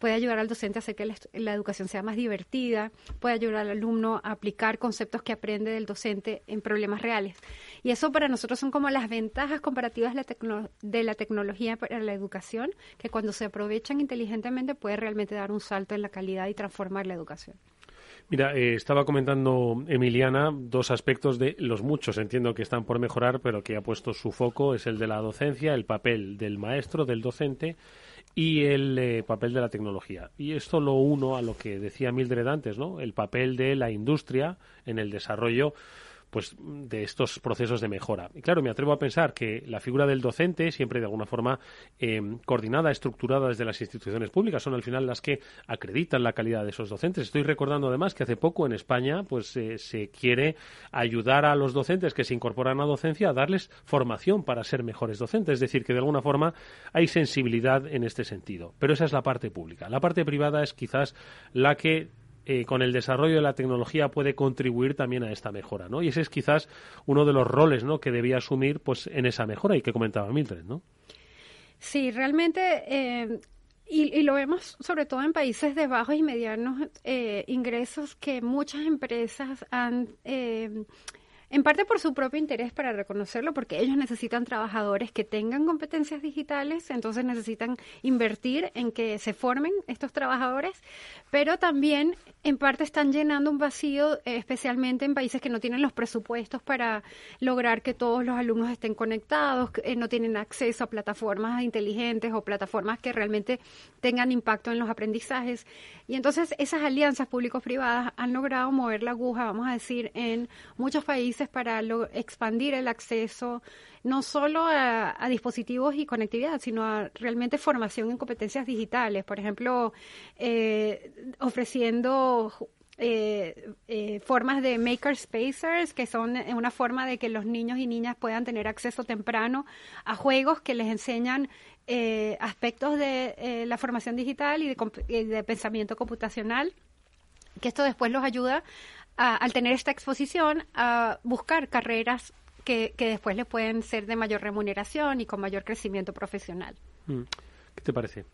puede ayudar al docente a hacer que la, educación sea más divertida, puede ayudar al alumno a aplicar conceptos que aprende del docente en problemas reales. Y eso para nosotros son como las ventajas comparativas de la, de la tecnología para la educación, que cuando se aprovechan inteligentemente puede realmente dar un salto en la calidad y transformar la educación. Mira, eh, estaba comentando Emiliana dos aspectos de los muchos, entiendo que están por mejorar, pero que ha puesto su foco, es el de la docencia, el papel del maestro, del docente y el eh, papel de la tecnología. Y esto lo uno a lo que decía Mildred antes, ¿no? El papel de la industria en el desarrollo pues de estos procesos de mejora. Y claro, me atrevo a pensar que la figura del docente, siempre de alguna forma eh, coordinada, estructurada desde las instituciones públicas, son al final las que acreditan la calidad de esos docentes. Estoy recordando además que hace poco en España pues eh, se quiere ayudar a los docentes que se incorporan a docencia a darles formación para ser mejores docentes. Es decir, que de alguna forma hay sensibilidad en este sentido. Pero esa es la parte pública. La parte privada es quizás la que eh, con el desarrollo de la tecnología puede contribuir también a esta mejora, ¿no? Y ese es quizás uno de los roles, ¿no? Que debía asumir, pues, en esa mejora y que comentaba Mildred, ¿no? Sí, realmente eh, y, lo vemos sobre todo en países de bajos y medianos eh, ingresos que muchas empresas han eh, en parte por su propio interés para reconocerlo, porque ellos necesitan trabajadores que tengan competencias digitales, entonces necesitan invertir en que se formen estos trabajadores, pero también en parte están llenando un vacío, eh, especialmente en países que no tienen los presupuestos para lograr que todos los alumnos estén conectados, que, eh, no tienen acceso a plataformas inteligentes o plataformas que realmente tengan impacto en los aprendizajes. Y entonces esas alianzas público-privadas han logrado mover la aguja, vamos a decir, en muchos países para expandir el acceso no solo a, dispositivos y conectividad, sino a realmente formación en competencias digitales. Por ejemplo, eh, ofreciendo eh, eh, formas de maker spacers, que son una forma de que los niños y niñas puedan tener acceso temprano a juegos que les enseñan eh, aspectos de eh, la formación digital y de, pensamiento computacional, que esto después los ayuda al tener esta exposición a buscar carreras que, que después le pueden ser de mayor remuneración y con mayor crecimiento profesional. Mm. ¿Qué te parece?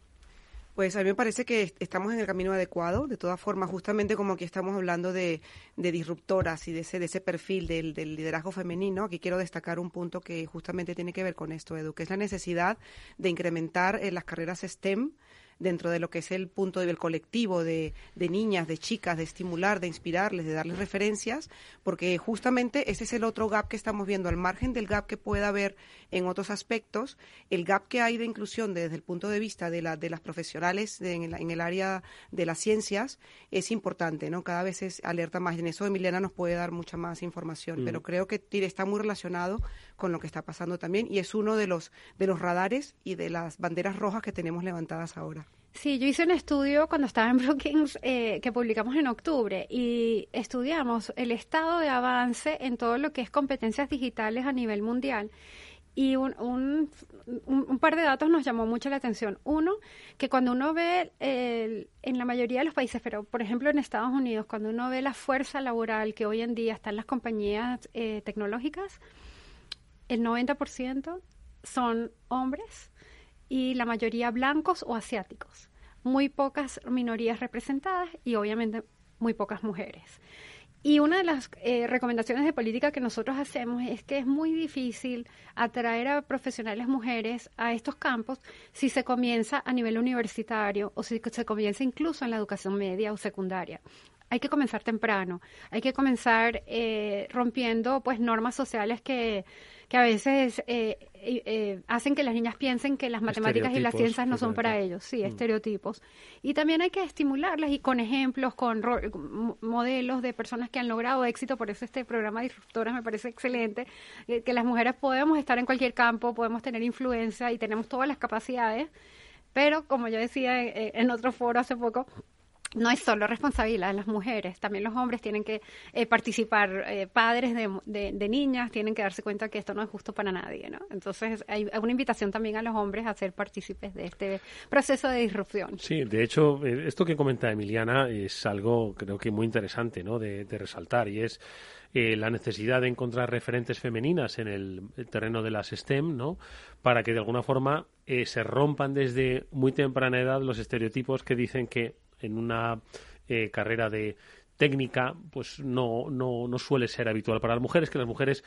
Pues a mí me parece que estamos en el camino adecuado. De todas formas, justamente como aquí estamos hablando de, disruptoras y de ese, de ese perfil del, liderazgo femenino, aquí quiero destacar un punto que justamente tiene que ver con esto, Edu, que es la necesidad de incrementar en las carreras STEM dentro de lo que es el punto del colectivo de, de, niñas, de chicas, de estimular, de inspirarles, de darles referencias, porque justamente ese es el otro gap que estamos viendo, al margen del gap que pueda haber en otros aspectos, el gap que hay de inclusión desde el punto de vista de, la, de las profesionales en, el, en el área de las ciencias es importante, ¿no? Cada vez es alerta más. En eso Emiliana nos puede dar mucha más información, pero mm. creo que está muy relacionado con lo que está pasando también y es uno de los, de los radares y de las banderas rojas que tenemos levantadas ahora. Sí, yo hice un estudio cuando estaba en Brookings que publicamos en octubre y estudiamos el estado de avance en todo lo que es competencias digitales a nivel mundial. Y un, un, par de datos nos llamó mucho la atención. Uno, que cuando uno ve en la mayoría de los países, pero por ejemplo en Estados Unidos, cuando uno ve la fuerza laboral que hoy en día está en las compañías eh, tecnológicas, el 90% son hombres y la mayoría blancos o asiáticos. Muy pocas minorías representadas y obviamente muy pocas mujeres. Y una de las eh, recomendaciones de política que nosotros hacemos es que es muy difícil atraer a profesionales mujeres a estos campos si se comienza a nivel universitario o si se comienza incluso en la educación media o secundaria hay que comenzar temprano, hay que comenzar eh, rompiendo pues normas sociales que, que a veces eh, eh, hacen que las niñas piensen que las matemáticas y las ciencias no son para ellos, sí, mm. estereotipos. Y también hay que estimularlas y con ejemplos, con modelos de personas que han logrado éxito, por eso este programa Disruptoras me parece excelente, que las mujeres podemos estar en cualquier campo, podemos tener influencia y tenemos todas las capacidades, pero como yo decía en otro foro hace poco, no es solo responsabilidad de las mujeres, también los hombres tienen que eh, participar, eh, padres de, de, niñas tienen que darse cuenta que esto no es justo para nadie, ¿no? Entonces hay, una invitación también a los hombres a ser partícipes de este proceso de disrupción. Sí, de hecho, eh, esto que comenta Emiliana es algo creo que muy interesante, ¿no? De, resaltar y es la necesidad de encontrar referentes femeninas en el, terreno de las STEM, ¿no? Para que de alguna forma se rompan desde muy temprana edad los estereotipos que dicen que en una eh, carrera de técnica pues no, no, no suele ser habitual para las mujeres, que las mujeres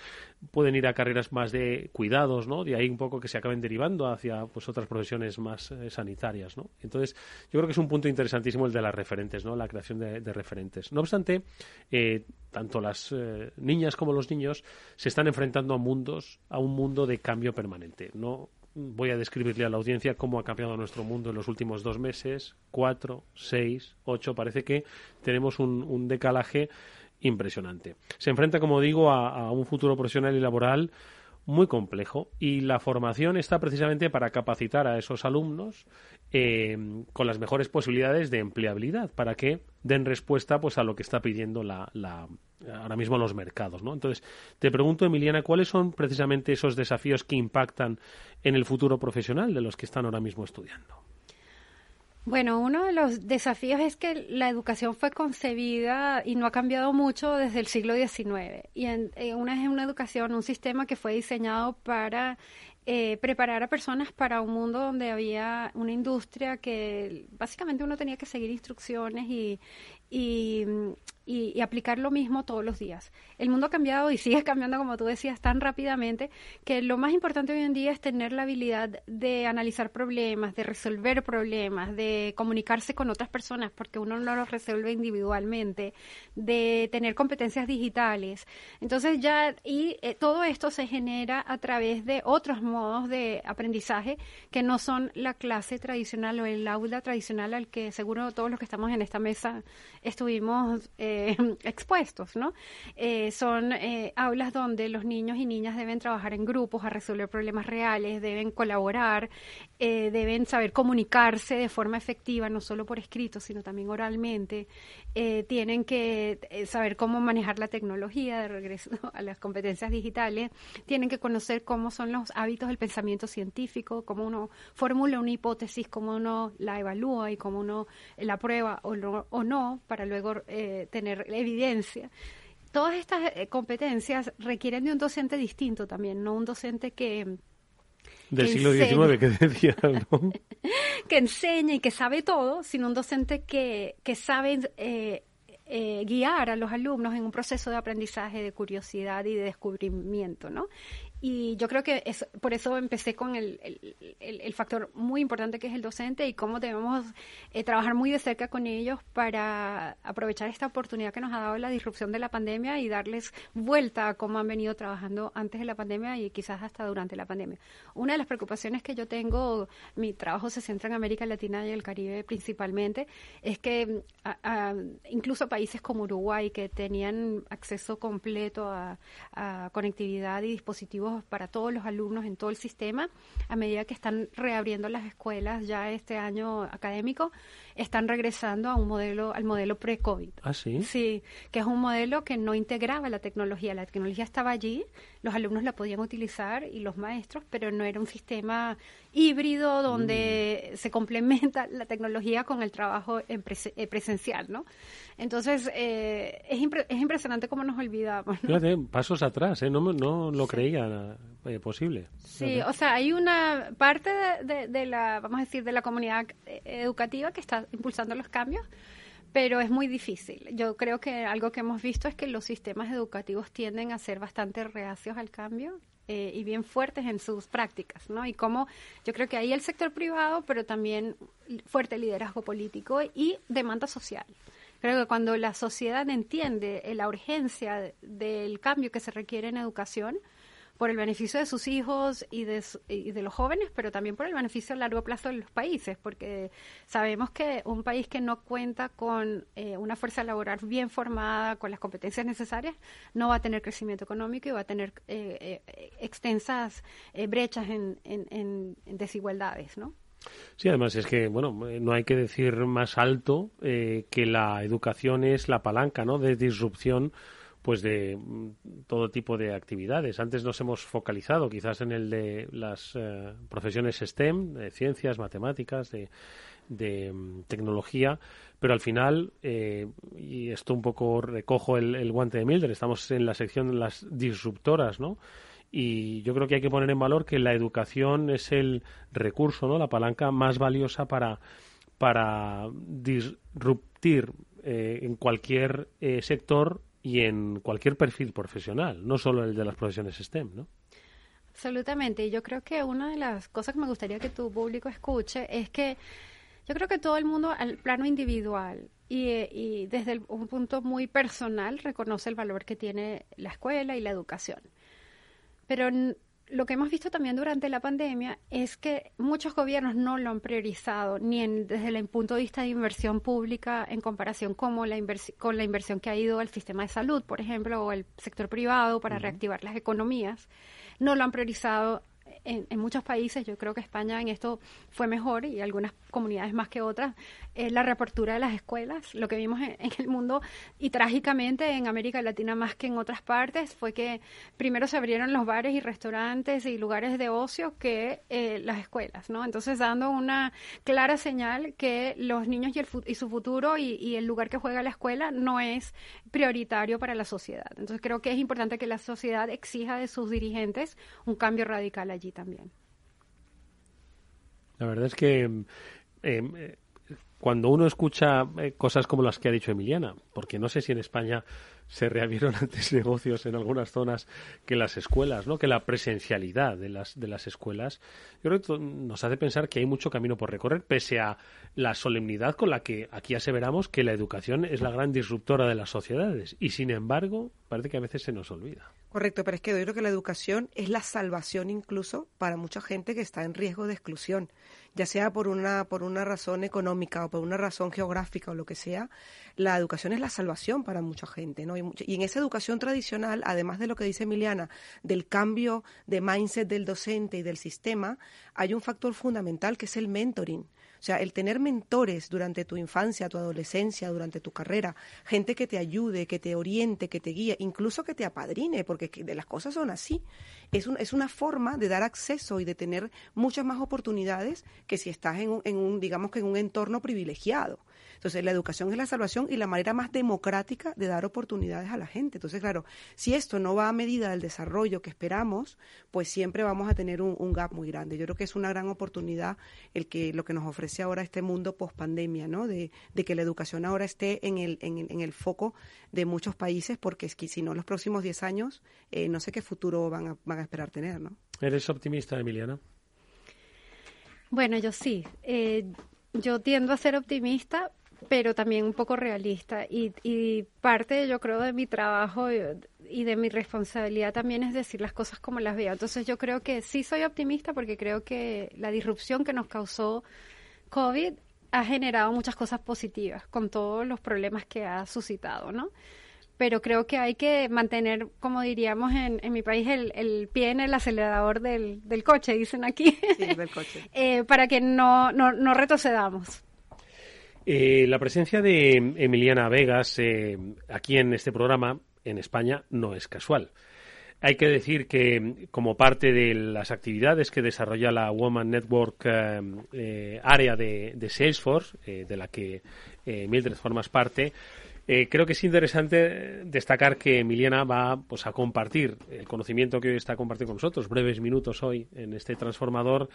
pueden ir a carreras más de cuidados, ¿no? De ahí un poco que se acaben derivando hacia pues otras profesiones más eh, sanitarias, ¿no? Entonces, yo creo que es un punto interesantísimo el de las referentes, ¿no? La creación de, referentes. No obstante, eh, tanto las niñas como los niños se están enfrentando a mundos, a un mundo de cambio permanente. No voy a describirle a la audiencia cómo ha cambiado nuestro mundo en los últimos dos meses, cuatro, seis, ocho. Parece que tenemos un, decalaje impresionante. Se enfrenta, como digo, a un futuro profesional y laboral muy complejo y la formación está precisamente para capacitar a esos alumnos eh, con las mejores posibilidades de empleabilidad para que den respuesta pues a lo que está pidiendo la, la, ahora mismo los mercados ¿no? entonces te pregunto Emiliana cuáles son precisamente esos desafíos que impactan en el futuro profesional de los que están ahora mismo estudiando bueno, uno de los desafíos es que la educación fue concebida y no ha cambiado mucho desde el siglo XIX. Y en, una es una educación, un sistema que fue diseñado para eh, preparar a personas para un mundo donde había una industria que básicamente uno tenía que seguir instrucciones y, y, y, aplicar lo mismo todos los días. El mundo ha cambiado y sigue (laughs) cambiando, como tú decías, tan rápidamente que lo más importante hoy en día es tener la habilidad de analizar problemas, de resolver problemas, de comunicarse con otras personas, porque uno no los resuelve individualmente, de tener competencias digitales. Entonces ya, y eh, todo esto se genera a través de otros modos de aprendizaje que no son la clase tradicional o el aula tradicional al que seguro todos los que estamos en esta mesa estuvimos eh, (laughs) expuestos, ¿no? Eh, son eh, aulas donde los niños y niñas deben trabajar en grupos a resolver problemas reales, deben colaborar, deben saber comunicarse de forma efectiva, no solo por escrito, sino también oralmente, tienen que saber cómo manejar la tecnología, de regreso (laughs) a las competencias digitales, tienen que conocer cómo son los hábitos del pensamiento científico, cómo uno formula una hipótesis, cómo uno la evalúa y cómo uno la prueba o o no para luego eh, tener evidencia. Todas estas eh, competencias requieren de un docente distinto también, no un docente que, del siglo XIX que decía, ¿no? (laughs) que enseña y que sabe todo, sino un docente que, que sabe eh, eh, guiar a los alumnos en un proceso de aprendizaje, de curiosidad y de descubrimiento, ¿no? Y yo creo que es, por eso empecé con el, el, factor muy importante que es el docente y cómo debemos eh, trabajar muy de cerca con ellos para aprovechar esta oportunidad que nos ha dado la disrupción de la pandemia y darles vuelta a cómo han venido trabajando antes de la pandemia y quizás hasta durante la pandemia. Una de las preocupaciones que yo tengo, mi trabajo se centra en América Latina y el Caribe principalmente, es que incluso países como Uruguay, que tenían acceso completo a conectividad y dispositivos para todos los alumnos en todo el sistema, a medida que están reabriendo las escuelas ya este año académico, están regresando a un modelo, al modelo pre-COVID. ¿Ah, sí? Sí, que es un modelo que no integraba la tecnología. La tecnología estaba allí, los alumnos la podían utilizar y los maestros, pero no era un sistema híbrido donde mm. se complementa la tecnología con el trabajo en eh, presencial, ¿no? Entonces, eh, es, es impresionante cómo nos olvidamos. Fíjate, pasos atrás, ¿eh? no, no lo creía eh, posible. Sí, o sea, hay una parte de, de, la, vamos a decir, de la comunidad educativa que está impulsando los cambios, pero es muy difícil. Yo creo que algo que hemos visto es que los sistemas educativos tienden a ser bastante reacios al cambio eh, y bien fuertes en sus prácticas, ¿no? Y como yo creo que ahí el sector privado, pero también fuerte liderazgo político y demanda social. Creo que cuando la sociedad entiende la urgencia del cambio que se requiere en educación, por el beneficio de sus hijos y de, y de los jóvenes, pero también por el beneficio a largo plazo de los países, porque sabemos que un país que no cuenta con eh, una fuerza laboral bien formada, con las competencias necesarias, no va a tener crecimiento económico y va a tener eh, eh, extensas brechas en, en, desigualdades, ¿no? Sí, además es que, bueno, no hay que decir más alto que la educación es la palanca, ¿no?, de disrupción pues de mm, todo tipo de actividades. Antes nos hemos focalizado quizás en el de las eh, profesiones STEM, de ciencias, matemáticas, de, mm, tecnología, pero al final, eh, y esto un poco recojo el, guante de Mildred, estamos en la sección de las disruptoras, ¿no? Y yo creo que hay que poner en valor que la educación es el recurso, ¿no? La palanca más valiosa para, para disruptir eh, en cualquier sector y en cualquier perfil profesional, no solo el de las profesiones STEM, ¿no? Absolutamente. Y yo creo que una de las cosas que me gustaría que tu público escuche es que yo creo que todo el mundo al plano individual y, y desde un punto muy personal reconoce el valor que tiene la escuela y la educación. Pero lo que hemos visto también durante la pandemia es que muchos gobiernos no lo han priorizado, ni desde el punto de vista de inversión pública en comparación como la con la inversión que ha ido al sistema de salud, por ejemplo, o el sector privado para reactivar las economías. No lo han priorizado en, muchos países, yo creo que España en esto fue mejor y algunas comunidades más que otras, la reapertura de las escuelas. Lo que vimos en, el mundo y trágicamente en América Latina más que en otras partes fue que primero se abrieron los bares y restaurantes y lugares de ocio que eh, las escuelas, ¿no? Entonces dando una clara señal que los niños y, el, y su futuro y el lugar que juega la escuela no es prioritario para la sociedad. Entonces creo que es importante que la sociedad exija de sus dirigentes un cambio radical allí también. La verdad es que em, eh, cuando uno escucha eh, cosas como las que ha dicho Emiliana, porque no sé si en España se reabrieron (laughs) antes negocios en algunas zonas que las escuelas, ¿no? Que la presencialidad de las de las escuelas, yo creo que nos hace pensar que hay mucho camino por recorrer, pese a la solemnidad con la que aquí aseveramos que la educación es la gran disruptora de las sociedades y sin embargo parece que a veces se nos olvida. Correcto, pero es que yo creo que la educación es la salvación incluso para mucha gente que está en riesgo de exclusión, ya sea por una por una razón económica o por una razón geográfica o lo que sea. La educación es la salvación para mucha gente, ¿no? Y, en esa educación tradicional, además de lo que dice Emiliana, del cambio de mindset del docente y del sistema, hay un factor fundamental que es el mentoring. O sea, el tener mentores durante tu infancia, tu adolescencia, durante tu carrera, gente que te ayude, que te oriente, que te guíe, incluso que te apadrine, porque de las cosas son así. Es, un, es una forma de dar acceso y de tener muchas más oportunidades que si estás en un, en un digamos que en un entorno privilegiado. Entonces, la educación es la salvación y la manera más democrática de dar oportunidades a la gente. Entonces, claro, si esto no va a medida del desarrollo que esperamos, pues siempre vamos a tener un, gap muy grande. Yo creo que es una gran oportunidad el que lo que nos ofrece ahora este mundo post pandemia, ¿no? De, que la educación ahora esté en el, en, el foco de muchos países, porque es que si no, los próximos 10 años, eh, no sé qué futuro van a, van a esperar tener, ¿no? ¿Eres optimista, Emiliana? Bueno, yo sí. Eh, yo tiendo a ser optimista, pero también un poco realista. Y, y parte, yo creo, de mi trabajo y de mi responsabilidad también es decir las cosas como las veo. Entonces yo creo que sí soy optimista porque creo que la disrupción que nos causó COVID ha generado muchas cosas positivas con todos los problemas que ha suscitado, ¿no? Pero creo que hay que mantener, como diríamos en, en mi país, el, el, pie en el acelerador del, del coche, dicen aquí, sí, del (laughs) coche. eh, para que no, no, no retrocedamos. Eh, la presencia de Emiliana Vegas eh, aquí en este programa en España no es casual. Hay que decir que como parte de las actividades que desarrolla la Woman Network eh, área de, de Salesforce, de la que Mildred formas parte, eh, creo que es interesante destacar que Emiliana va pues, a compartir el conocimiento que hoy está compartiendo con nosotros, breves minutos hoy en este transformador,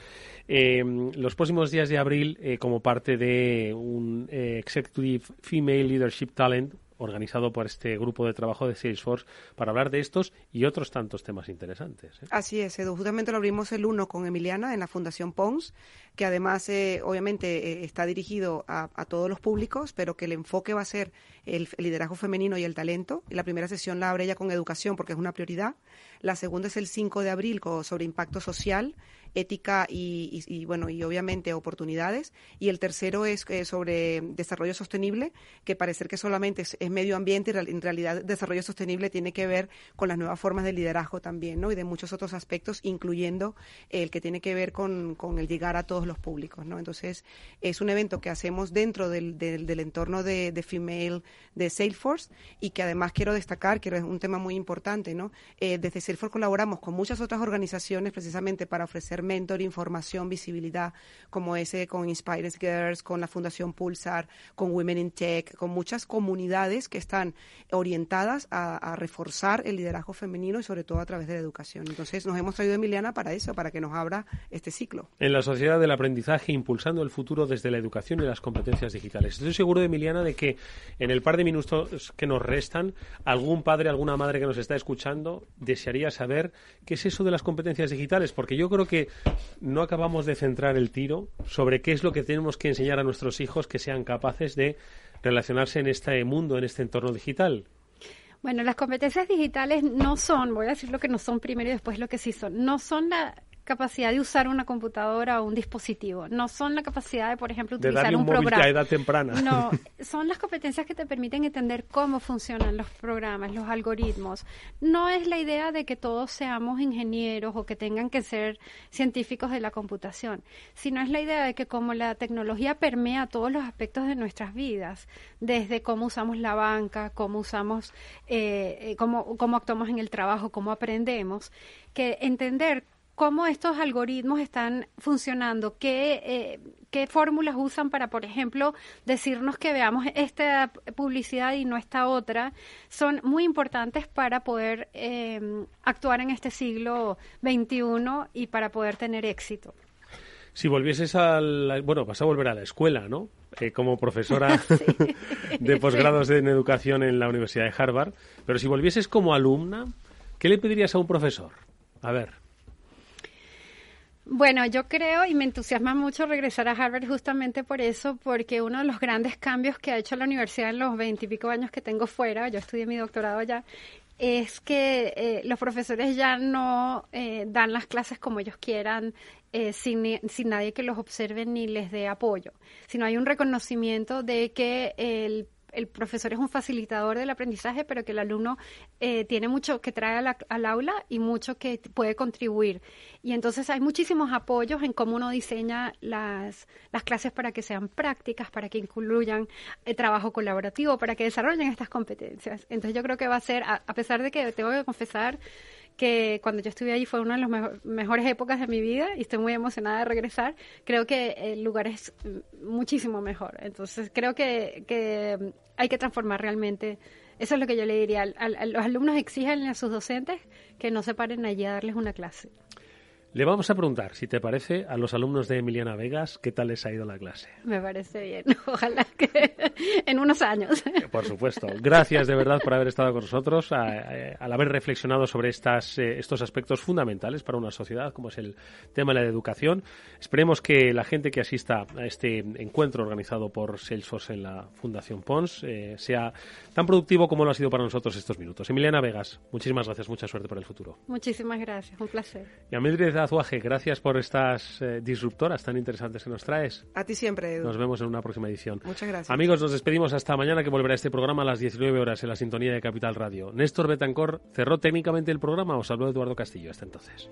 eh, los próximos días de abril eh, como parte de un Executive Female Leadership Talent organizado por este grupo de trabajo de Salesforce para hablar de estos y otros tantos temas interesantes. ¿eh? Así es, Edu. Justamente lo abrimos el uno con Emiliana en la Fundación Pons, que además eh, obviamente eh, está dirigido a, todos los públicos, pero que el enfoque va a ser el, liderazgo femenino y el talento. Y la primera sesión la abre ella con educación porque es una prioridad. La segunda es el 5 de abril sobre impacto social ética y, bueno y obviamente oportunidades. Y el tercero es eh, sobre desarrollo sostenible que parecer que solamente es, medio ambiente y en realidad desarrollo sostenible tiene que ver con las nuevas formas de liderazgo también no y de muchos otros aspectos incluyendo el que tiene que ver con, el llegar a todos los públicos no entonces es un evento que hacemos dentro del, del, entorno de, de, female de Salesforce y que además quiero destacar que es un tema muy importante no eh, desde Salesforce colaboramos con muchas otras organizaciones precisamente para ofrecer mentor, información, visibilidad, como ese con Inspire Girls, con la Fundación Pulsar, con Women in Tech, con muchas comunidades que están orientadas a, reforzar el liderazgo femenino y sobre todo a través de la educación. Entonces nos hemos traído Emiliana para eso, para que nos abra este ciclo. En la sociedad del aprendizaje, impulsando el futuro desde la educación y las competencias digitales. Estoy seguro, Emiliana, de que en el par de minutos que nos restan, algún padre, alguna madre que nos está escuchando desearía saber qué es eso de las competencias digitales, porque yo creo que no acabamos de centrar el tiro sobre qué es lo que tenemos que enseñar a nuestros hijos que sean capaces de relacionarse en este mundo, en este entorno digital. Bueno, las competencias digitales no son, voy a decir lo que no son primero y después lo que sí son, no son la, capacidad de usar una computadora o un dispositivo. No son la capacidad de, por ejemplo, utilizar un, programa. a edad temprana. No, (laughs) son las competencias que te permiten entender cómo funcionan los programas, los algoritmos. No es la idea de que todos seamos ingenieros o que tengan que ser científicos de la computación, sino es la idea de que como la tecnología permea todos los aspectos de nuestras vidas, desde cómo usamos la banca, cómo usamos, eh, eh cómo, cómo actuamos en el trabajo, cómo aprendemos, que entender cómo estos algoritmos están funcionando, qué, eh, qué fórmulas usan para, por ejemplo, decirnos que veamos esta publicidad y no esta otra, son muy importantes para poder em, actuar en este siglo XXI y para poder tener éxito. Si volvieses a bueno, vas a volver a la escuela, ¿no? Eh, como profesora (laughs) de posgrados en educación en la Universidad de Harvard, pero si volvieses como alumna, ¿qué le pedirías a un profesor? A ver. Bueno, yo creo y me entusiasma mucho regresar a Harvard justamente por eso, porque uno de los grandes cambios que ha hecho la universidad en los veintipico años que tengo fuera, yo estudié mi doctorado ya, es que eh, los profesores ya no eh, dan las clases como ellos quieran, eh, sin, sin nadie que los observe ni les dé apoyo, sino hay un reconocimiento de que el el profesor es un facilitador del aprendizaje, pero que el alumno eh, tiene mucho que trae al aula y mucho que puede contribuir. Y entonces hay muchísimos apoyos en cómo uno diseña las, las clases para que sean prácticas, para que incluyan eh, trabajo colaborativo, para que desarrollen estas competencias. Entonces yo creo que va a ser, a pesar de que tengo que confesar, que cuando yo estuve allí fue una de las mejores épocas de mi vida y estoy muy emocionada de regresar. Creo que el lugar es muchísimo mejor. Entonces creo que, hay que transformar realmente. Eso es lo que yo le diría. A, los alumnos exigen a sus docentes que no se paren allí a darles una clase. Le vamos a preguntar, si te parece, a los alumnos de Emiliana Vegas, ¿qué tal les ha ido la clase? Me parece bien. (laughs) Ojalá que en unos años. Por supuesto. Gracias de verdad por haber estado con nosotros, al haber reflexionado sobre estas, eh, estos aspectos fundamentales para una sociedad, como es el tema de la educación. Esperemos que la gente que asista a este encuentro organizado por Salesforce en la Fundación Pons eh, sea tan productivo como lo ha sido para nosotros estos minutos. Emiliana Vegas, muchísimas gracias, mucha suerte para el futuro. Muchísimas gracias, un placer. Y a Azuaje, gracias por estas eh, disruptoras tan interesantes que nos traes. A ti siempre, Edu. Nos vemos en una próxima edición. Muchas gracias. Amigos, nos despedimos hasta mañana que volverá este programa a las 19 horas en la sintonía de Capital Radio. Néstor Betancor cerró técnicamente el programa. Os habló Eduardo Castillo. Hasta entonces.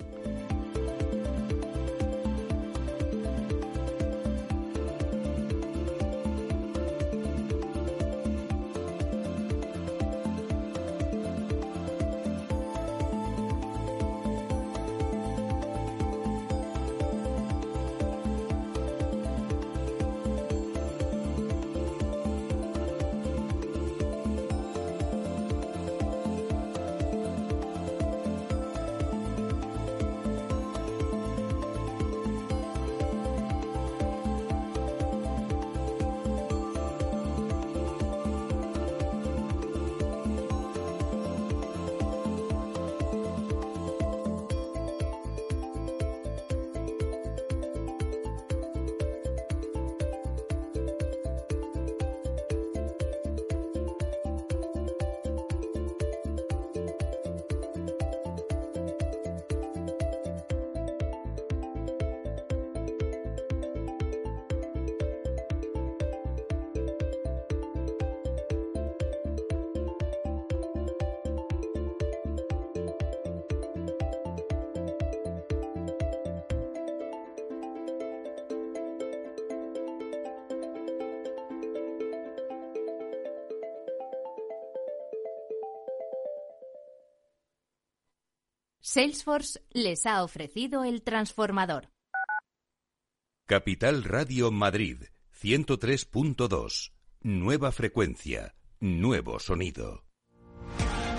Salesforce les ha ofrecido el transformador. Capital Radio Madrid 103.2. Nueva frecuencia, nuevo sonido.